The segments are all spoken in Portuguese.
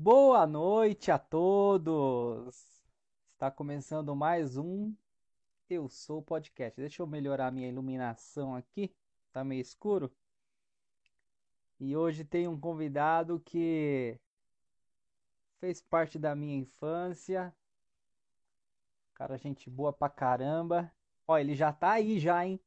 Boa noite a todos! Está começando mais um Eu Sou Podcast. Deixa eu melhorar minha iluminação aqui, tá meio escuro. E hoje tem um convidado que fez parte da minha infância. Cara, gente boa pra caramba. Ó, ele já tá aí já, hein?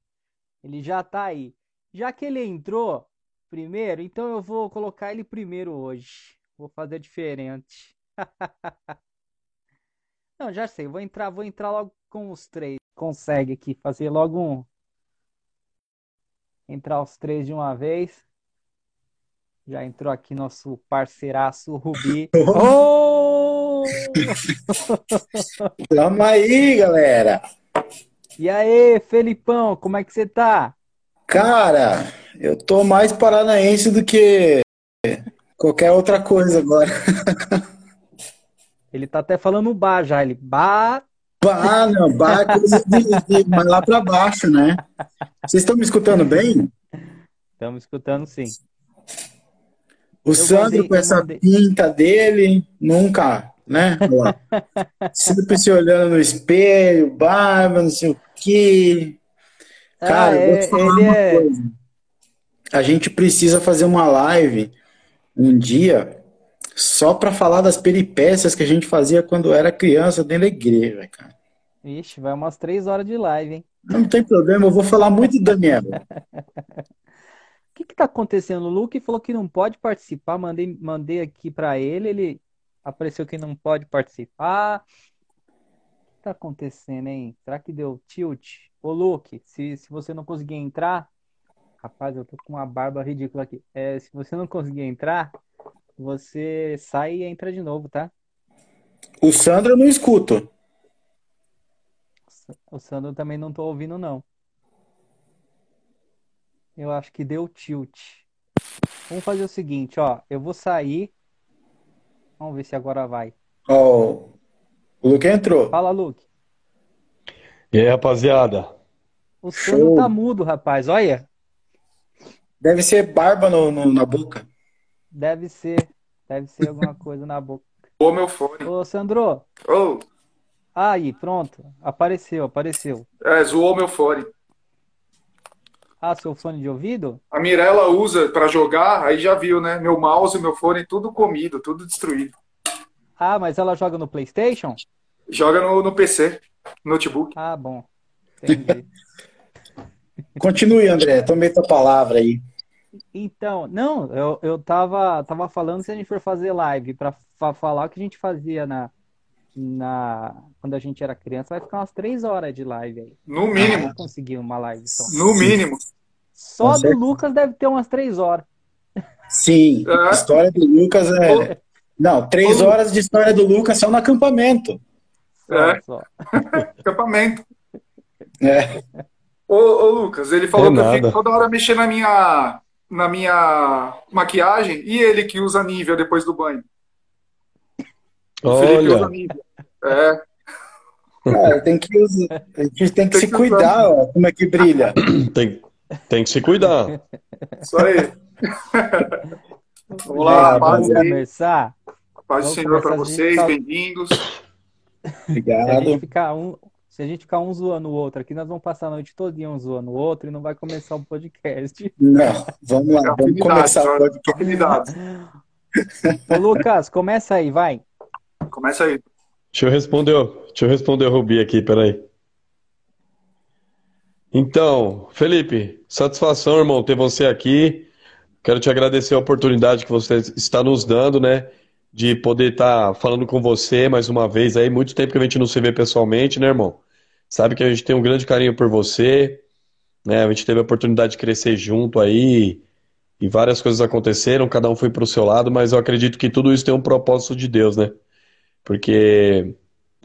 Ele já tá aí. Já que ele entrou primeiro, então eu vou colocar ele primeiro hoje. Vou fazer diferente. Não, já sei, vou entrar, vou entrar logo com os três. Consegue aqui fazer logo um. Entrar os três de uma vez. Já entrou aqui nosso parceiraço Rubi. oh! Tamo aí, galera. E aí, Felipão, como é que você tá? Cara, eu tô mais paranaense do que qualquer outra coisa agora. Ele tá até falando bar já, ele bar. Bah, não, bah é coisa de, de mais lá pra baixo, né? Vocês estão me escutando bem? Estamos escutando sim. O Eu Sandro mandei- com essa mandei. pinta dele, nunca, né? Sempre se olhando no espelho, barba, não sei o quê. Cara, Ah, eu vou é- te falar ele uma é- coisa. A gente precisa fazer uma live um dia só pra falar das peripécias que a gente fazia quando era criança dentro da igreja, cara. Ixi, vai umas três horas de live, hein? Não tem problema, eu vou falar muito do Daniel. O que que tá acontecendo? O Luke falou que não pode participar. Mandei, mandei aqui pra ele, ele apareceu que não pode participar. O que tá acontecendo, hein? Será que deu tilt? Ô, Luke, se, se você não conseguir entrar, rapaz, eu tô com uma barba ridícula aqui. É, se você não conseguir entrar, você sai e entra de novo, tá? O Sandro eu não escuto. O Sandro também não tô ouvindo, não. Eu acho que deu tilt. Vamos fazer o seguinte, ó. Eu vou sair. Vamos ver se agora vai. Ó, o Luke entrou. Fala, Luke. E aí, rapaziada? O Sandro Show. tá mudo, rapaz. Olha, Deve ser barba no- no- na boca. deve ser. Deve ser alguma coisa na boca. Ô, meu fone. Ô, Sandro. Ô, Aí, pronto. Apareceu, apareceu. é, zoou meu fone. Ah, seu fone de ouvido? A Mirella usa pra jogar, aí já viu, né? Meu mouse e meu fone tudo comido, tudo destruído. Ah, mas ela joga no PlayStation? Joga no, no PC, notebook. Ah, bom. Entendi. Continue, André. Tomei tua palavra aí. Então, não, eu, eu tava, tava falando se a gente for fazer live pra fa- falar o que a gente fazia na, na, quando a gente era criança, vai ficar umas três horas de live aí. No Não mínimo, vou conseguir uma live só. no mínimo. Só Com do certeza. Lucas deve ter umas três horas. Sim, É. a história do Lucas é. Não, três Ô, horas de história do Lucas só no acampamento. É. só. Acampamento. É. Ô, ô, Lucas, ele falou É que eu fico toda hora mexendo na minha, na minha maquiagem e ele que usa Nivea depois do banho. O Felipe usa Olha, Nivea. É, Cara, tem que usar, a gente tem que Tem se que cuidar, ó, como é que brilha. tem, tem que se cuidar. isso aí. Vamos lá, É, paz, Vamos aí, começar. paz do Senhor para vocês, gente. bem-vindos. Se a gente Obrigado. ficar um, se a gente ficar um zoando o outro aqui, nós vamos passar a noite todinha um zoando o outro e não vai começar o podcast. Não, vamos lá, vamos começar o só- podcast. Ô, Lucas, começa aí, vai. Começa aí. Deixa eu responder, deixa eu responder o Rubi aqui, peraí. Então, Felipe, satisfação, irmão, ter você aqui. Quero te agradecer a oportunidade que você está nos dando, né? De poder estar falando com você mais uma vez aí. Muito tempo que a gente não se vê pessoalmente, né, irmão? Sabe que a gente tem um grande carinho por você, né? A gente teve a oportunidade de crescer junto aí e várias coisas aconteceram, cada um foi para o seu lado, mas eu acredito que tudo isso tem um propósito de Deus, né? Porque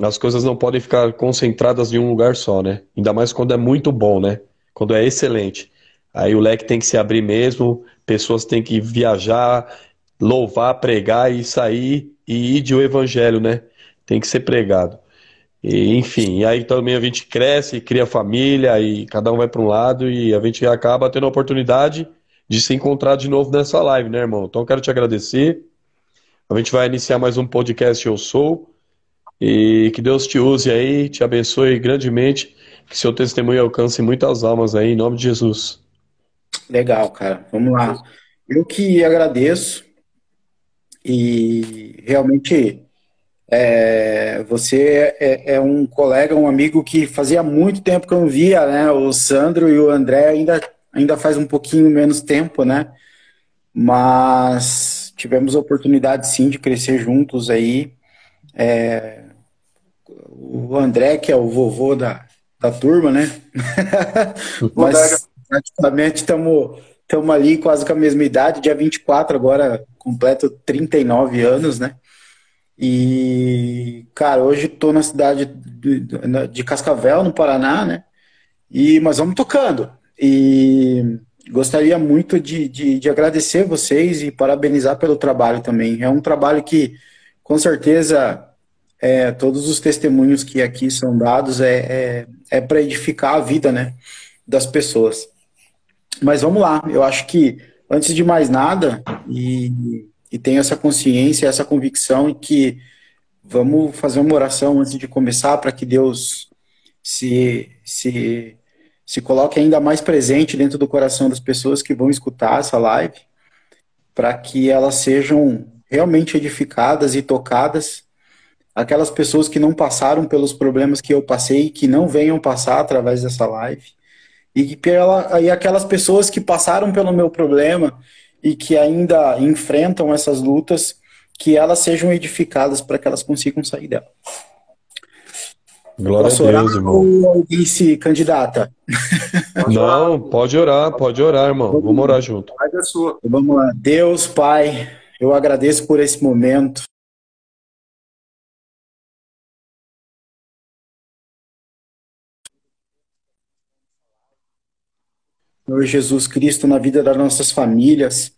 as coisas não podem ficar concentradas em um lugar só, né? Ainda mais quando é muito bom, né? Quando é excelente. Aí o leque tem que se abrir mesmo, pessoas têm que viajar, louvar, pregar e sair e ir de o evangelho, né? Tem que ser pregado. E, enfim, e aí também a gente cresce, cria família e cada um vai para um lado e a gente acaba tendo a oportunidade de se encontrar de novo nessa live, né, irmão? Então quero te agradecer. A gente vai iniciar mais um podcast Eu Sou. E que Deus te use aí, te abençoe grandemente, que seu testemunho alcance muitas almas aí, em nome de Jesus. Legal, cara. Vamos lá. Eu que agradeço e realmente é, você é, é, um colega, um amigo que fazia muito tempo que eu não via, né? O Sandro e o André ainda, ainda faz um pouquinho menos tempo, né? Mas tivemos a oportunidade sim de crescer juntos aí. É, o André, que é o vovô da, da turma, né? Mas praticamente estamos ali quase com a mesma idade, dia 24, agora completo 39 anos, né? E, cara, hoje estou na cidade de, de, Cascavel, no Paraná, né? E, mas vamos tocando. E gostaria muito de, de, de agradecer vocês e parabenizar pelo trabalho também. É um trabalho que, com certeza, é, todos os testemunhos que aqui são dados é, é, é para edificar a vida né, das pessoas. Mas vamos lá, eu acho que, antes de mais nada, e, e tenho essa consciência, essa convicção, que vamos fazer uma oração antes de começar, para que Deus se, se, se coloque ainda mais presente dentro do coração das pessoas que vão escutar essa live, para que elas sejam realmente edificadas e tocadas. Aquelas pessoas que não passaram pelos problemas que eu passei, que não venham passar através dessa live, e, pela, e aquelas pessoas que passaram pelo meu problema e que ainda enfrentam essas lutas, que elas sejam edificadas para que elas consigam sair dela. Glória Posso a Deus, irmão. Ou alguém se candidata? Não, pode orar, pode orar, irmão. Vamos orar junto. Vamos lá. Deus, Pai, eu agradeço por esse momento. Senhor Jesus Cristo, na vida das nossas famílias,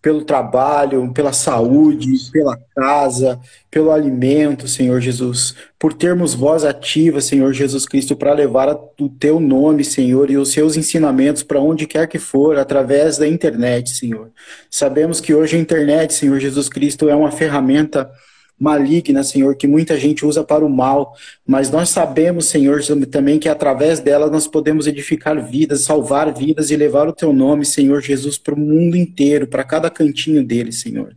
pelo trabalho, pela saúde, pela casa, pelo alimento, Senhor Jesus, por termos voz ativa, Senhor Jesus Cristo, para levar o teu nome, Senhor, e os seus ensinamentos para onde quer que for, através da internet, Senhor. Sabemos que hoje a internet, Senhor Jesus Cristo, é uma ferramenta maligna, Senhor, que muita gente usa para o mal, mas nós sabemos, Senhor, também que através dela nós podemos edificar vidas, salvar vidas e levar o teu nome, Senhor Jesus, para o mundo inteiro, para cada cantinho dele, Senhor.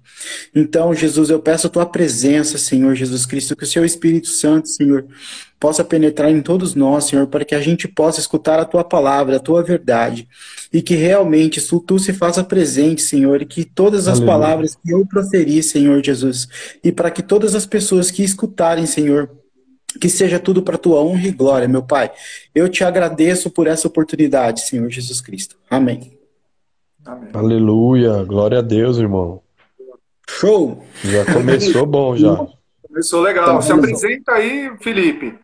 Então, Jesus, eu peço a tua presença, Senhor Jesus Cristo, que o seu Espírito Santo, Senhor, possa penetrar em todos nós, Senhor, para que a gente possa escutar a tua palavra, a tua verdade, e que realmente tu se faça presente, Senhor, e que todas as Aleluia. palavras que eu proferi, Senhor Jesus, e para que todas as pessoas que escutarem, Senhor, que seja tudo para tua honra e glória, meu Pai. Eu te agradeço por essa oportunidade, Senhor Jesus Cristo. Amém. Amém. Aleluia. Glória a Deus, irmão. Show! Já começou bom já. Começou legal. Então, Se apresenta aí, Felipe.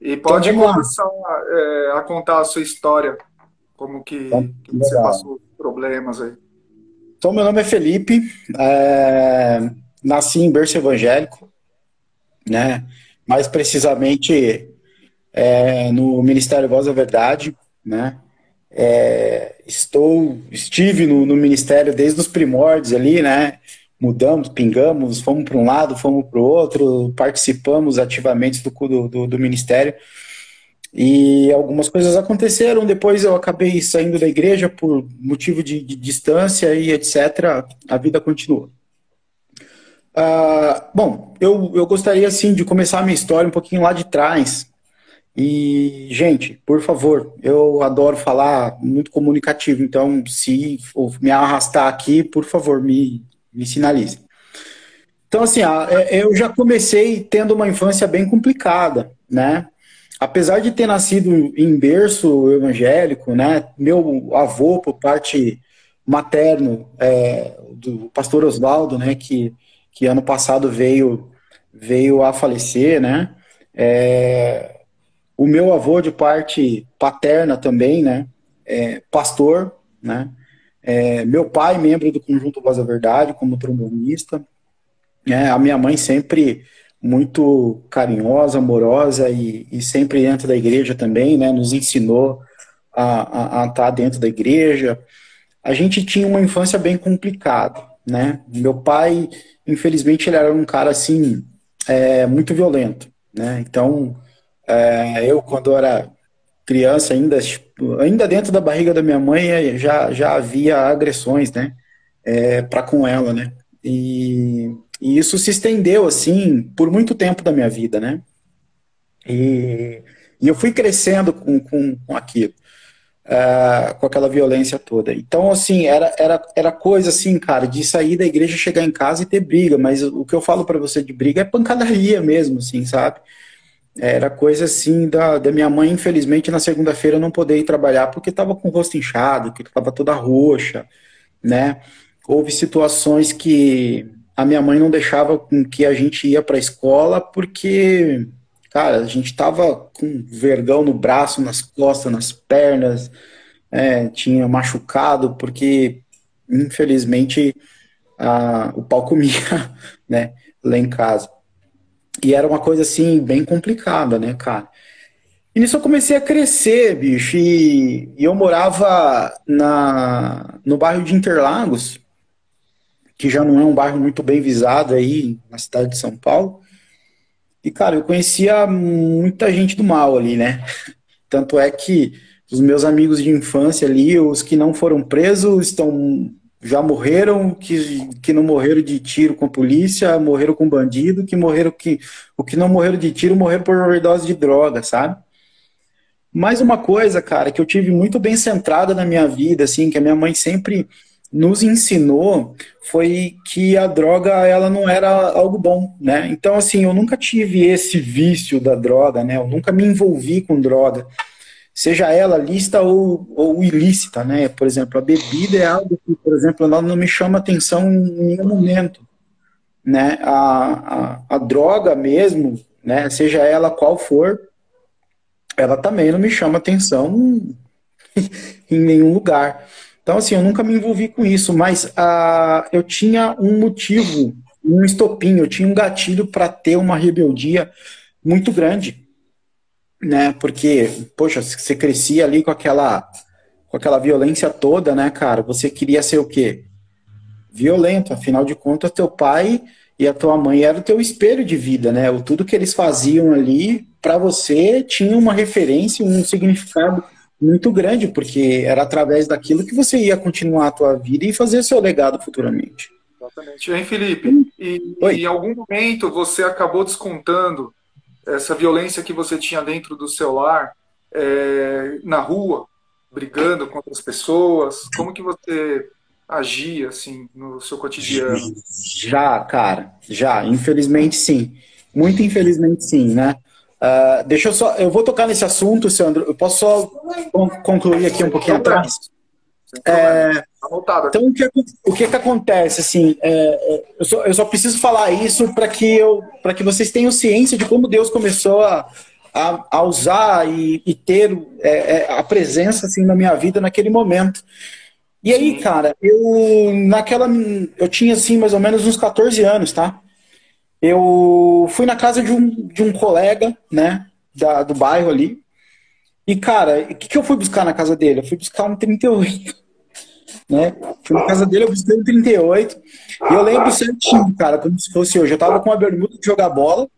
E pode então, começar a, é, a, contar a sua história, como que, então, que você passou problemas aí. Então, meu nome é Felipe, é, nasci em berço evangélico, né? Mais precisamente é, no Ministério Voz da Verdade, né? É, estou, estive no, no, ministério desde os primórdios ali, né? Mudamos, pingamos, fomos para um lado, fomos para o outro, participamos ativamente do, do, do, ministério. E algumas coisas aconteceram. Depois eu acabei saindo da igreja por motivo de, de distância e etc. A vida continua. Uh, bom, eu, eu gostaria assim de começar a minha história um pouquinho lá de trás. E, gente, por favor, eu adoro falar muito comunicativo, então se me arrastar aqui, por favor, me, me sinalize. Então, assim, é, eu já comecei tendo uma infância bem complicada, né? Apesar de ter nascido em berço evangélico, né? Meu avô, por parte materno, é, do pastor Oswaldo, né? Que, que ano passado veio, veio a falecer, né? É, o meu avô, de parte paterna também, né? É, pastor, né? É, meu pai, membro do Conjunto Voz da Verdade, como trombonista. É, a minha mãe sempre muito carinhosa, amorosa e, e, sempre dentro da igreja também, né? Nos ensinou a, estar dentro da igreja. A gente tinha uma infância bem complicada, né? Meu pai infelizmente ele era um cara assim é, muito violento, né? Então é, eu quando era criança ainda ainda dentro da barriga da minha mãe já já havia agressões, né? É, para com ela, né? E, e, isso se estendeu assim por muito tempo da minha vida, né? E, e eu fui crescendo com, com, com aquilo uh, com aquela violência toda. Então, assim, era, era, era coisa assim, cara, de sair da igreja, chegar em casa e ter briga, mas o que eu falo para você de briga é pancadaria mesmo, assim, sabe? Era coisa assim da, da minha mãe, infelizmente, na segunda-feira não poder ir trabalhar porque estava com o rosto inchado, que estava toda roxa, né? Houve situações que a minha mãe não deixava com que a gente ia para a escola porque Cara, a gente tava com vergão no braço, nas costas, nas pernas, é, tinha machucado, porque infelizmente a, o pau comia, né, lá em casa. E era uma coisa assim, bem complicada, né, cara? E nisso eu comecei a crescer, bicho, e, e eu morava na, no bairro de Interlagos, que já não é um bairro muito bem visado aí na cidade de São Paulo. E, cara, eu conhecia muita gente do mal ali, né? Tanto é que os meus amigos de infância ali, os que não foram presos, estão já morreram, que, que não morreram de tiro com polícia, morreram com bandido, que morreram que o que não morreram de tiro morreram por overdose de droga, sabe? Mais uma coisa, cara, que eu tive muito bem centrada na minha vida, assim, que a minha mãe sempre nos ensinou foi que a droga ela não era algo bom, né? Então assim, eu nunca tive esse vício da droga, né? Eu nunca me envolvi com droga, seja ela lícita ou, ou ilícita, né? Por exemplo, a bebida é algo que, por exemplo, ela não me chama atenção em nenhum momento, né? A, a, a droga mesmo, né? Seja ela qual for, ela também não me chama atenção em nenhum lugar. Então, assim, eu nunca me envolvi com isso, mas uh, eu tinha um motivo, um estopim, eu tinha um gatilho para ter uma rebeldia muito grande, né? Porque, poxa, você crescia ali com aquela, com aquela violência toda, né, cara? Você queria ser o quê? Violento, afinal de contas, teu pai e a tua mãe era o teu espelho de vida, né? O tudo que eles faziam ali para você tinha uma referência, um significado muito grande, porque era através daquilo que você ia continuar a tua vida e fazer seu legado futuramente. Exatamente. Hein, Felipe? E, e, em algum momento você acabou descontando essa violência que você tinha dentro do seu lar é, na rua, brigando com outras pessoas? Como que você agia assim no seu cotidiano? Já, cara, já. Infelizmente, sim. Muito infelizmente, sim, né? Uh, deixa eu só, eu vou tocar nesse assunto, Sandro. Eu posso só concluir aqui um pouquinho atrás. É, tá então o que, o que que acontece assim? É, é, eu, só, eu só preciso falar isso para que eu, para que vocês tenham ciência de como Deus começou a, a, a usar e, e ter é, é, a presença assim na minha vida naquele momento. E aí, cara, eu naquela eu tinha assim mais ou menos uns 14 anos, tá? eu fui na casa de um, de um colega, né, da, do bairro ali. E, cara, o que, que eu fui buscar na casa dele? Eu fui buscar um 38. Né? Fui na casa dele, eu busquei um 38. E eu lembro certinho, cara, como se fosse hoje. Eu tava com uma bermuda de jogar bola,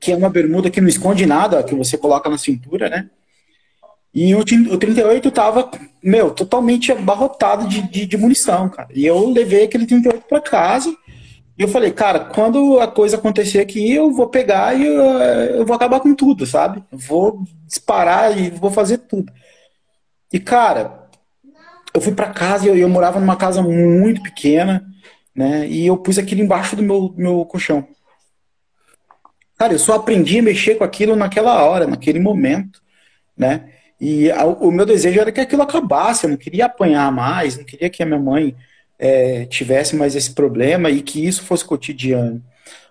que é uma bermuda que não esconde nada, que você coloca na cintura, né? E o, o 38 tava, meu, totalmente abarrotado de, de, de munição, cara. E eu levei aquele 38 para casa e eu falei, cara, quando a coisa acontecer aqui, eu vou pegar e eu, eu vou acabar com tudo, sabe? Vou disparar e vou fazer tudo. E, cara, eu fui para casa e eu, eu, morava numa casa muito pequena, né? E eu pus aquilo embaixo do meu, meu colchão. Cara, eu só aprendi a mexer com aquilo naquela hora, naquele momento, né? E a, o meu desejo era que aquilo acabasse, eu não queria apanhar mais, não queria que a minha mãe é, tivesse mais esse problema e que isso fosse cotidiano.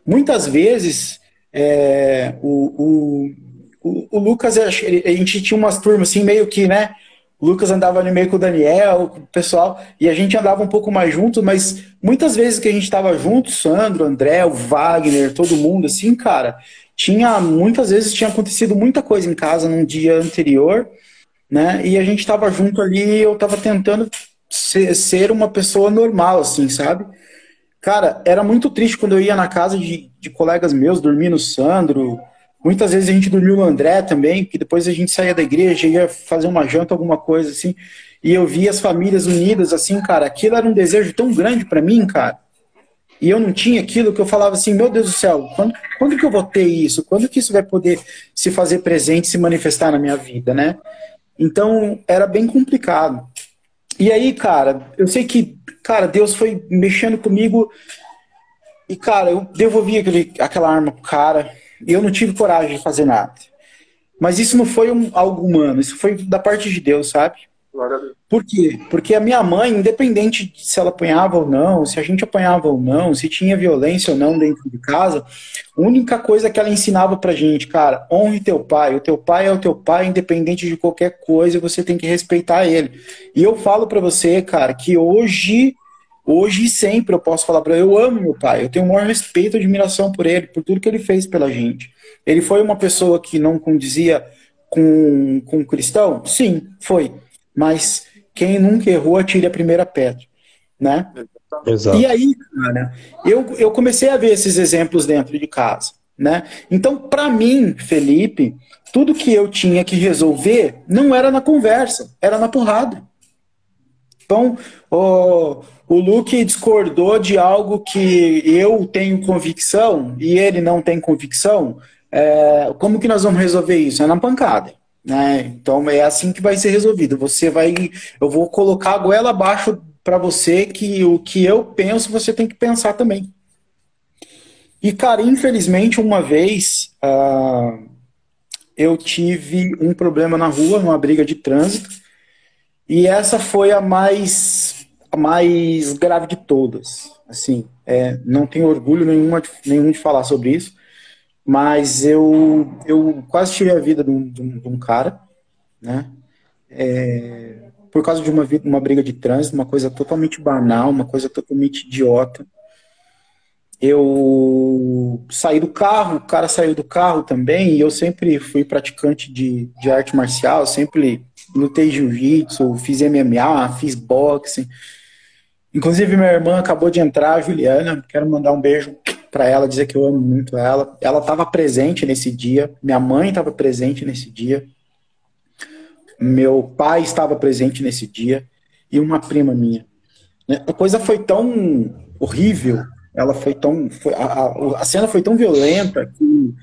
Muitas vezes, é, o, o, o, Lucas, a gente tinha umas turmas assim, meio que, né? O Lucas andava ali meio com o Daniel, com o pessoal, e a gente andava um pouco mais junto, mas muitas vezes que a gente estava junto, Sandro, André, o Wagner, todo mundo, assim, cara, tinha, muitas vezes tinha acontecido muita coisa em casa num dia anterior, né? E a gente estava junto ali, eu estava tentando ser, ser uma pessoa normal, assim, sabe? cara, era muito triste quando eu ia na casa de, de colegas meus, dormir no Sandro. Muitas vezes a gente dormiu no André também, que depois a gente saía da igreja, ia fazer uma janta, alguma coisa assim, e eu via as famílias unidas, assim, cara. Aquilo era um desejo tão grande para mim, cara. E eu não tinha aquilo que eu falava assim, meu Deus do céu, quando, quando que eu vou ter isso? Quando que isso vai poder se fazer presente, se manifestar na minha vida, né? Então, era bem complicado. E aí, cara, eu sei que, cara, Deus foi mexendo comigo e, cara, eu devolvi aquele, aquela arma pro cara e eu não tive coragem de fazer nada. Mas isso não foi um, algo humano, isso foi da parte de Deus, sabe? Por quê? Porque a minha mãe, independente de se ela apanhava ou não, se a gente apanhava ou não, se tinha violência ou não dentro de casa, a única coisa que ela ensinava pra gente, cara, honre teu pai. O teu pai é o teu pai, independente de qualquer coisa, você tem que respeitar ele. E eu falo para você, cara, que hoje, hoje e sempre eu posso falar para eu amo meu pai. Eu tenho o maior respeito e admiração por ele, por tudo que ele fez pela gente. Ele foi uma pessoa que não condizia com, com cristão? Sim, foi mas quem nunca errou atire a primeira pedra, né? Exato. E aí, cara, eu, eu comecei a ver esses exemplos dentro de casa, né? Então, para mim, Felipe, tudo que eu tinha que resolver não era na conversa, era na porrada. Então, o, o Luke discordou de algo que eu tenho convicção e ele não tem convicção. É, como que nós vamos resolver isso? É na pancada. Né? Então é assim que vai ser resolvido. Você vai, eu vou colocar a goela abaixo para você que o que eu penso você tem que pensar também. E cara, infelizmente uma vez uh, eu tive um problema na rua, numa briga de trânsito, e essa foi a mais a mais grave de todas. Assim, é, não tenho orgulho nenhuma, nenhum de falar sobre isso mas eu, eu quase tirei a vida de um, de um, de um cara, né? É, por causa de uma, uma briga de trânsito, uma coisa totalmente banal, uma coisa totalmente idiota. Eu saí do carro, o cara saiu do carro também, e eu sempre fui praticante de, de arte marcial, sempre lutei jiu-jitsu, fiz MMA, fiz boxe. Inclusive, minha irmã acabou de entrar, a Juliana, quero mandar um beijo para ela, dizer que eu amo muito ela. Ela estava presente nesse dia, minha mãe estava presente nesse dia, meu pai estava presente nesse dia e uma prima minha. Né, a coisa foi tão horrível, ela foi tão. Foi, a, a cena foi tão violenta que,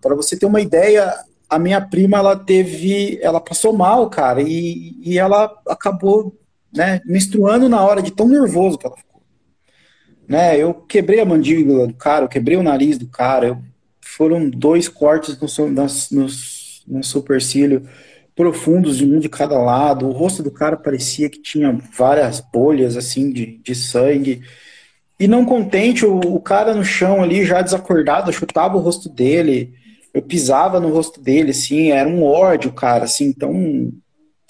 para você ter uma ideia, a minha prima ela teve. Ela passou mal, cara, e, e ela acabou né, menstruando na hora de tão nervoso que ela ficou né? Eu quebrei a mandíbula do cara, eu quebrei o nariz do cara, eu, foram dois cortes no, no, no supercílio profundos de um de cada lado. O rosto do cara parecia que tinha várias bolhas assim de, de sangue. E não contente, o, o cara no chão ali já desacordado, eu chutava o rosto dele, eu pisava no rosto dele, assim, era um ódio, cara, assim, tão,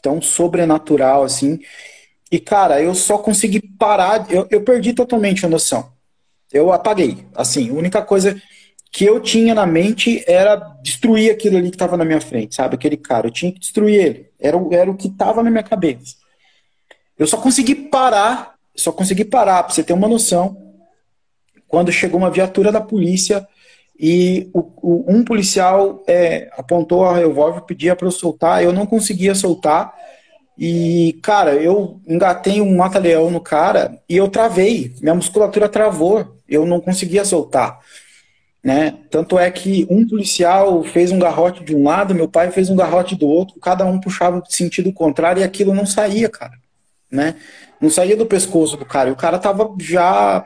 tão sobrenatural, assim. E, cara, eu só consegui parar, eu, eu perdi totalmente a noção. Eu apaguei. Assim, a única coisa que eu tinha na mente era destruir aquilo ali que estava na minha frente, sabe? Aquele cara, eu tinha que destruir ele. Era, era o que estava na minha cabeça. Eu só consegui parar, só consegui parar, pra você ter uma noção, quando chegou uma viatura da polícia e o, o, um policial é, apontou a revólver, pedia para eu soltar, eu não conseguia soltar, e, cara, eu engatei um mata-leão no cara e eu travei. Minha musculatura travou. Eu não conseguia soltar. Né? Tanto é que um policial fez um garrote de um lado, meu pai fez um garrote do outro, cada um puxava sentido contrário e aquilo não saía, cara. Né? Não saía do pescoço do cara. E o cara tava já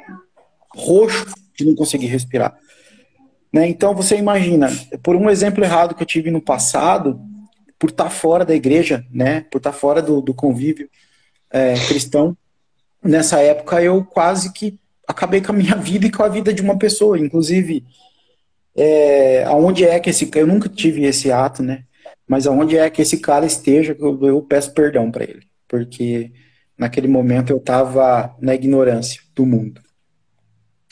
roxo de não conseguir respirar. Né? Então você imagina, por um exemplo errado que eu tive no passado, por estar tá fora da igreja, né, por estar tá fora do, do convívio é, cristão, nessa época eu quase que acabei com a minha vida e com a vida de uma pessoa, inclusive é, aonde é que esse eu nunca tive esse ato, né? Mas aonde é que esse cara esteja, eu, eu peço perdão para ele, porque naquele momento eu estava na ignorância do mundo,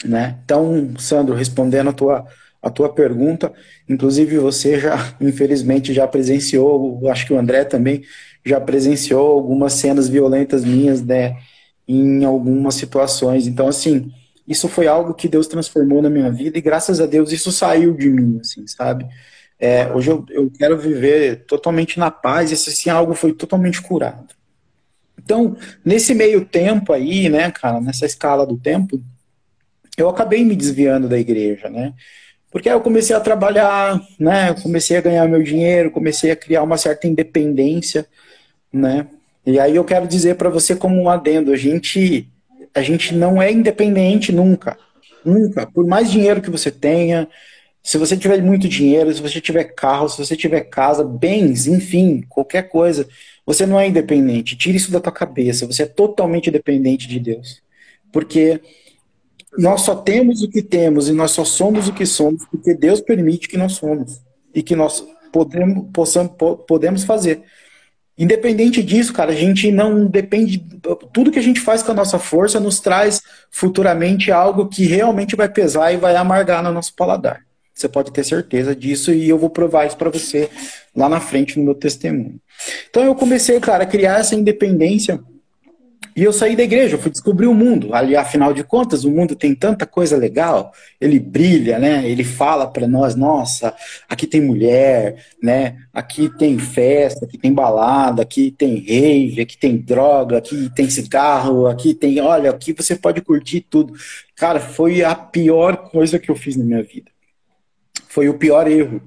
né? Então, Sandro, respondendo a tua a tua pergunta. Inclusive, você já, infelizmente, já presenciou, acho que o André também já presenciou algumas cenas violentas minhas, né, em algumas situações. Então, assim, isso foi algo que Deus transformou na minha vida e graças a Deus isso saiu de mim, assim, sabe? É, hoje eu, eu quero viver totalmente na paz e assim, algo foi totalmente curado. Então, nesse meio tempo aí, né, cara, nessa escala do tempo, eu acabei me desviando da igreja, né? Porque aí eu comecei a trabalhar, né? comecei a ganhar meu dinheiro, comecei a criar uma certa independência, né? E aí eu quero dizer para você como um adendo, a gente a gente não é independente nunca. Nunca. Por mais dinheiro que você tenha, se você tiver muito dinheiro, se você tiver carro, se você tiver casa, bens, enfim, qualquer coisa, você não é independente. Tire isso da tua cabeça. Você é totalmente dependente de Deus. Porque nós só temos o que temos e nós só somos o que somos porque Deus permite que nós somos e que nós podemos, possamos, podemos fazer. Independente disso, cara, a gente não depende. Tudo que a gente faz com a nossa força nos traz futuramente algo que realmente vai pesar e vai amargar no nosso paladar. Você pode ter certeza disso e eu vou provar isso para você lá na frente no meu testemunho. Então eu comecei, cara, a criar essa independência e eu saí da igreja, eu fui descobrir o mundo. Ali, afinal de contas, o mundo tem tanta coisa legal, ele brilha, né? Ele fala para nós, nossa, aqui tem mulher, né? Aqui tem festa, aqui tem balada, aqui tem rave, aqui tem droga, aqui tem cigarro, aqui tem, olha, aqui você pode curtir tudo. Cara, foi a pior coisa que eu fiz na minha vida. Foi o pior erro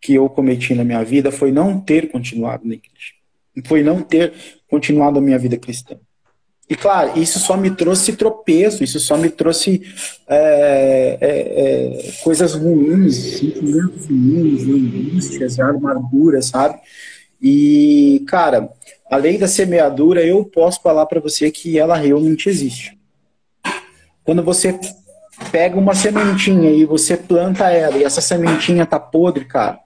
que eu cometi na minha vida, foi não ter continuado na igreja. Foi não ter continuado a minha vida cristã. E claro, isso só me trouxe tropeço, isso só me trouxe é, é, é, coisas ruins, sentimentos ruins, angústias, amargura, sabe? E, cara, a lei da semeadura, eu posso falar para você que ela realmente existe. Quando você pega uma sementinha e você planta ela e essa sementinha tá podre, cara,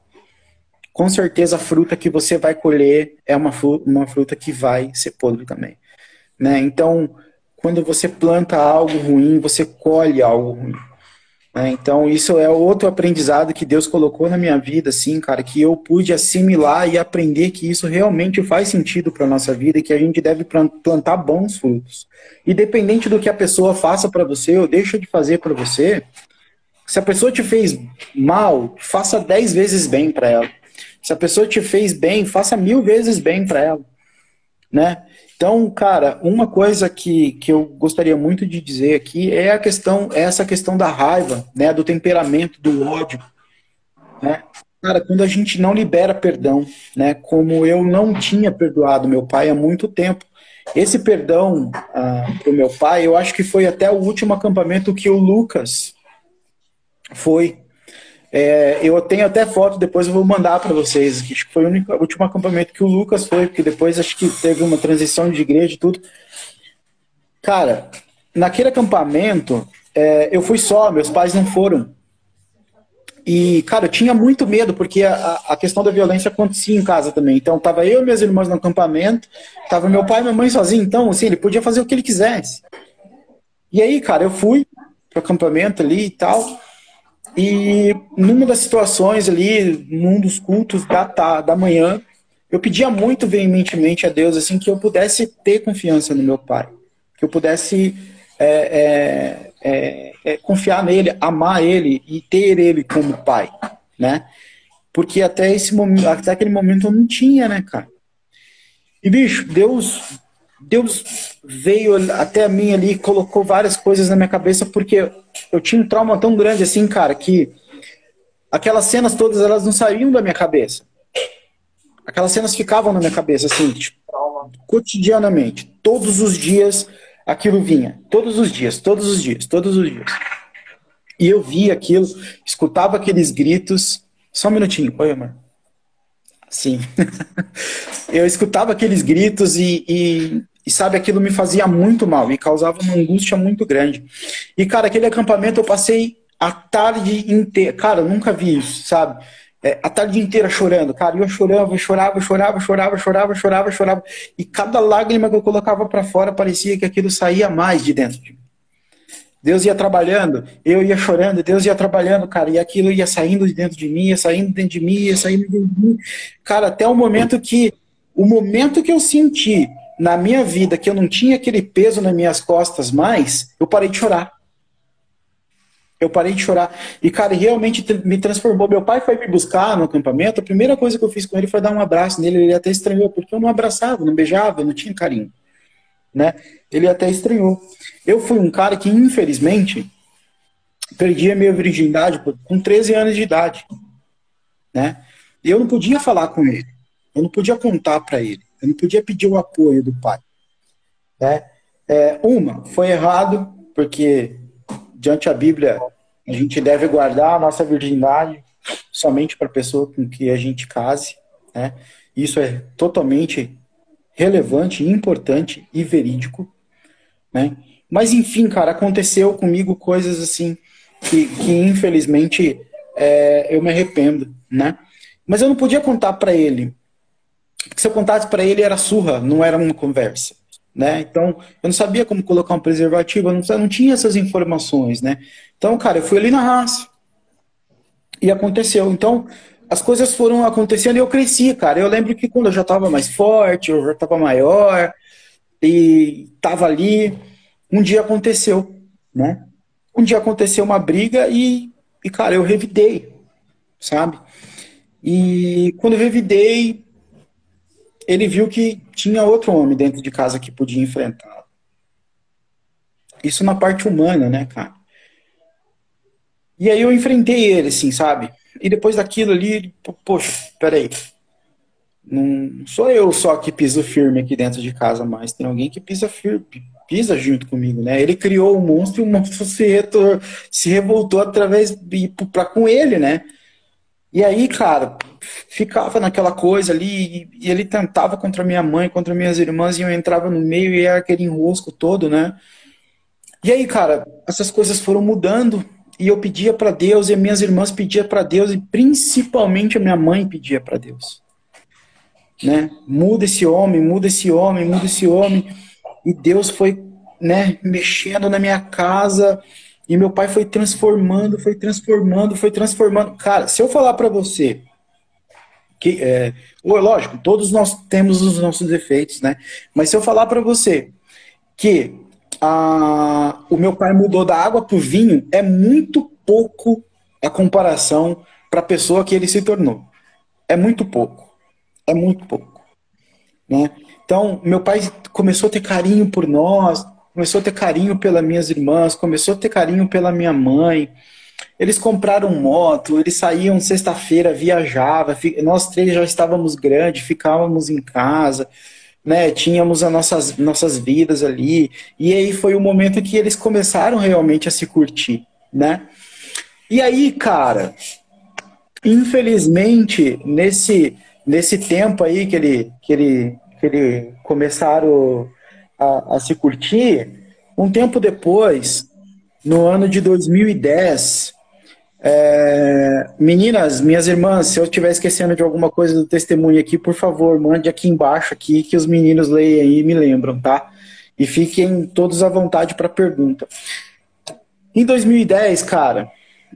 com certeza a fruta que você vai colher é uma fruta, uma fruta que vai ser podre também. Né? Então, quando você planta algo ruim, você colhe algo ruim. Né? Então, isso é outro aprendizado que Deus colocou na minha vida, assim, cara, que eu pude assimilar e aprender que isso realmente faz sentido para nossa vida e que a gente deve plantar bons frutos. Independente do que a pessoa faça para você ou deixa de fazer para você, se a pessoa te fez mal, faça dez vezes bem para ela. Se a pessoa te fez bem, faça mil vezes bem para ela, né? Então, cara, uma coisa que, que eu gostaria muito de dizer aqui é a questão, é essa questão da raiva, né, do temperamento, do ódio, né? Cara, quando a gente não libera perdão, né, como eu não tinha perdoado meu pai há muito tempo, esse perdão ah, pro meu pai, eu acho que foi até o último acampamento que o Lucas foi é, eu tenho até foto, depois eu vou mandar para vocês. Acho que foi o, único, último acampamento que o Lucas foi, porque depois acho que teve uma transição de igreja e tudo. Cara, naquele acampamento, é, eu fui só, meus pais não foram. E, cara, eu tinha muito medo, porque a, a questão da violência acontecia em casa também. Então, tava eu e meus irmãos no acampamento, tava meu pai e minha mãe sozinhos. Então, assim, ele podia fazer o que ele quisesse. E aí, cara, eu fui pro acampamento ali e tal. E numa das situações ali, num dos cultos da, da manhã, eu pedia muito veementemente a Deus assim que eu pudesse ter confiança no meu pai, que eu pudesse é, é, é, é, confiar nele, amar ele e ter ele como pai, né? Porque até esse momento, até aquele momento eu não tinha, né, cara? E bicho, Deus Deus veio até mim ali e colocou várias coisas na minha cabeça, porque eu tinha um trauma tão grande assim, cara, que aquelas cenas todas elas não saíam da minha cabeça. Aquelas cenas ficavam na minha cabeça, assim, tipo, cotidianamente. Todos os dias aquilo vinha. Todos os dias, todos os dias, todos os dias. E eu via aquilo, escutava aqueles gritos. Só um minutinho. Oi, amor. Sim. eu escutava aqueles gritos e, e, e, sabe, aquilo me fazia muito mal, me causava uma angústia muito grande. E, cara, aquele acampamento eu passei a tarde inteira. Cara, eu nunca vi isso, sabe? É, a tarde inteira chorando, cara. E eu chorava, chorava, chorava, chorava, chorava, chorava, chorava. E cada lágrima que eu colocava para fora parecia que aquilo saía mais de dentro de mim. Deus ia trabalhando, eu ia chorando, Deus ia trabalhando, cara, e aquilo ia saindo de dentro de mim, ia saindo dentro de mim, ia saindo dentro de mim. Cara, até o momento que o momento que eu senti na minha vida que eu não tinha aquele peso nas minhas costas mais, eu parei de chorar. Eu parei de chorar. E, cara, realmente me transformou. Meu pai foi me buscar no acampamento. A primeira coisa que eu fiz com ele foi dar um abraço nele. Ele até estranhou, porque eu não abraçava, não beijava, não tinha carinho. Né? Ele até estranhou. Eu fui um cara que, infelizmente, perdi a minha virgindade com 13 anos de idade. Né? Eu não podia falar com ele. Eu não podia contar para ele. Eu não podia pedir o apoio do pai. Né? É, uma, foi errado, porque diante a Bíblia, a gente deve guardar a nossa virgindade somente para a pessoa com que a gente case. Né? Isso é totalmente relevante, importante e verídico. Né? Mas enfim, cara, aconteceu comigo coisas assim que, que infelizmente é, eu me arrependo, né? Mas eu não podia contar para ele, porque se eu contasse para ele era surra, não era uma conversa né? Então, eu não sabia como colocar um preservativo, eu não, eu não tinha essas informações, né? Então, cara, eu fui ali na raça. E aconteceu. Então, as coisas foram acontecendo e eu cresci, cara. Eu lembro que quando eu já estava mais forte, eu já estava maior e estava ali, um dia aconteceu, né? Um dia aconteceu uma briga e, e cara, eu revidei, sabe? E quando eu revidei, ele viu que tinha outro homem dentro de casa que podia enfrentá-lo. Isso na parte humana, né, cara? E aí eu enfrentei ele, assim, sabe? E depois daquilo ali, poxa, peraí. Não sou eu só que piso firme aqui dentro de casa, mas tem alguém que pisa firme, pisa junto comigo, né? Ele criou o monstro e o monstro se, retor, se revoltou através para com ele, né? E aí, cara, ficava naquela coisa ali, e ele tentava contra minha mãe, contra minhas irmãs, e eu entrava no meio e era aquele enrosco todo, né? E aí, cara, essas coisas foram mudando, e eu pedia para Deus, e minhas irmãs pediam para Deus, e principalmente a minha mãe pedia para Deus. Né? Muda esse homem, muda esse homem, muda esse homem. E Deus foi, né, mexendo na minha casa, e meu pai foi transformando, foi transformando, foi transformando. Cara, se eu falar para você que é, lógico, todos nós temos os nossos defeitos, né? Mas se eu falar para você que a, o meu pai mudou da água para o vinho, é muito pouco a comparação para a pessoa que ele se tornou. É muito pouco. É muito pouco. Né? Então, meu pai começou a ter carinho por nós, começou a ter carinho pelas minhas irmãs, começou a ter carinho pela minha mãe. Eles compraram moto, eles saíam sexta-feira, viajava, nós três já estávamos grandes, ficávamos em casa, né? Tínhamos as nossas, nossas vidas ali. E aí foi o momento que eles começaram realmente a se curtir, né? E aí, cara, infelizmente, nesse, nesse tempo aí que ele, que ele, que ele começaram a, a se curtir, um tempo depois, no ano de 2010, é, meninas, minhas irmãs, se eu estiver esquecendo de alguma coisa do testemunho aqui, por favor, mande aqui embaixo aqui que os meninos leem aí e me lembram, tá? E fiquem todos à vontade para pergunta. Em 2010, cara,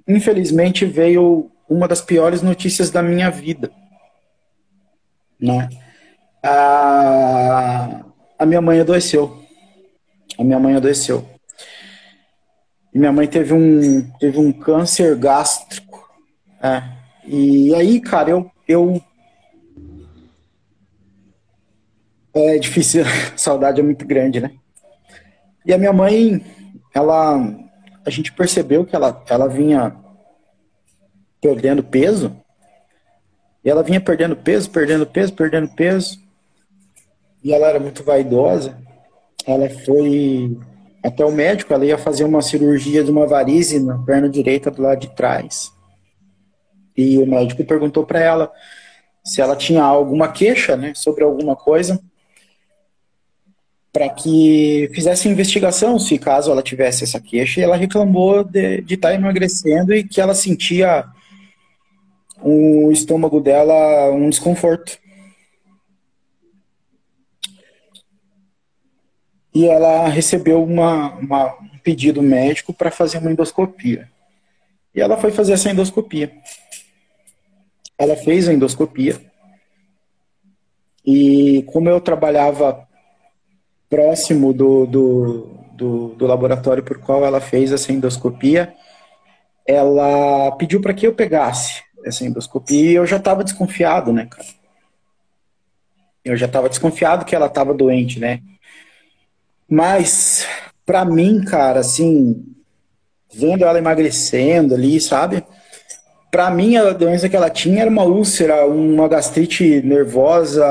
infelizmente veio uma das piores notícias da minha vida, né? A, a minha mãe adoeceu. A minha mãe adoeceu. E minha mãe teve um, teve um câncer gástrico. É. E aí, cara, eu, eu. É difícil, saudade é muito grande, né? E a minha mãe, ela. A gente percebeu que ela, ela vinha perdendo peso. E ela vinha perdendo peso, perdendo peso, perdendo peso. E ela era muito vaidosa. Ela foi até o médico, ela ia fazer uma cirurgia de uma varize na perna direita do lado de trás. E o médico perguntou para ela se ela tinha alguma queixa, né, sobre alguma coisa, para que fizesse investigação, se caso ela tivesse essa queixa. E ela reclamou de estar tá emagrecendo e que ela sentia o estômago dela um desconforto. E ela recebeu uma, uma um pedido médico para fazer uma endoscopia. E ela foi fazer essa endoscopia. Ela fez a endoscopia. E como eu trabalhava próximo do, do, do, do laboratório por qual ela fez essa endoscopia, ela pediu para que eu pegasse essa endoscopia e eu já estava desconfiado, né, cara? Eu já estava desconfiado que ela estava doente, né? Mas, para mim, cara, assim, vendo ela emagrecendo ali, sabe? Para mim, a doença que ela tinha era uma úlcera, uma gastrite nervosa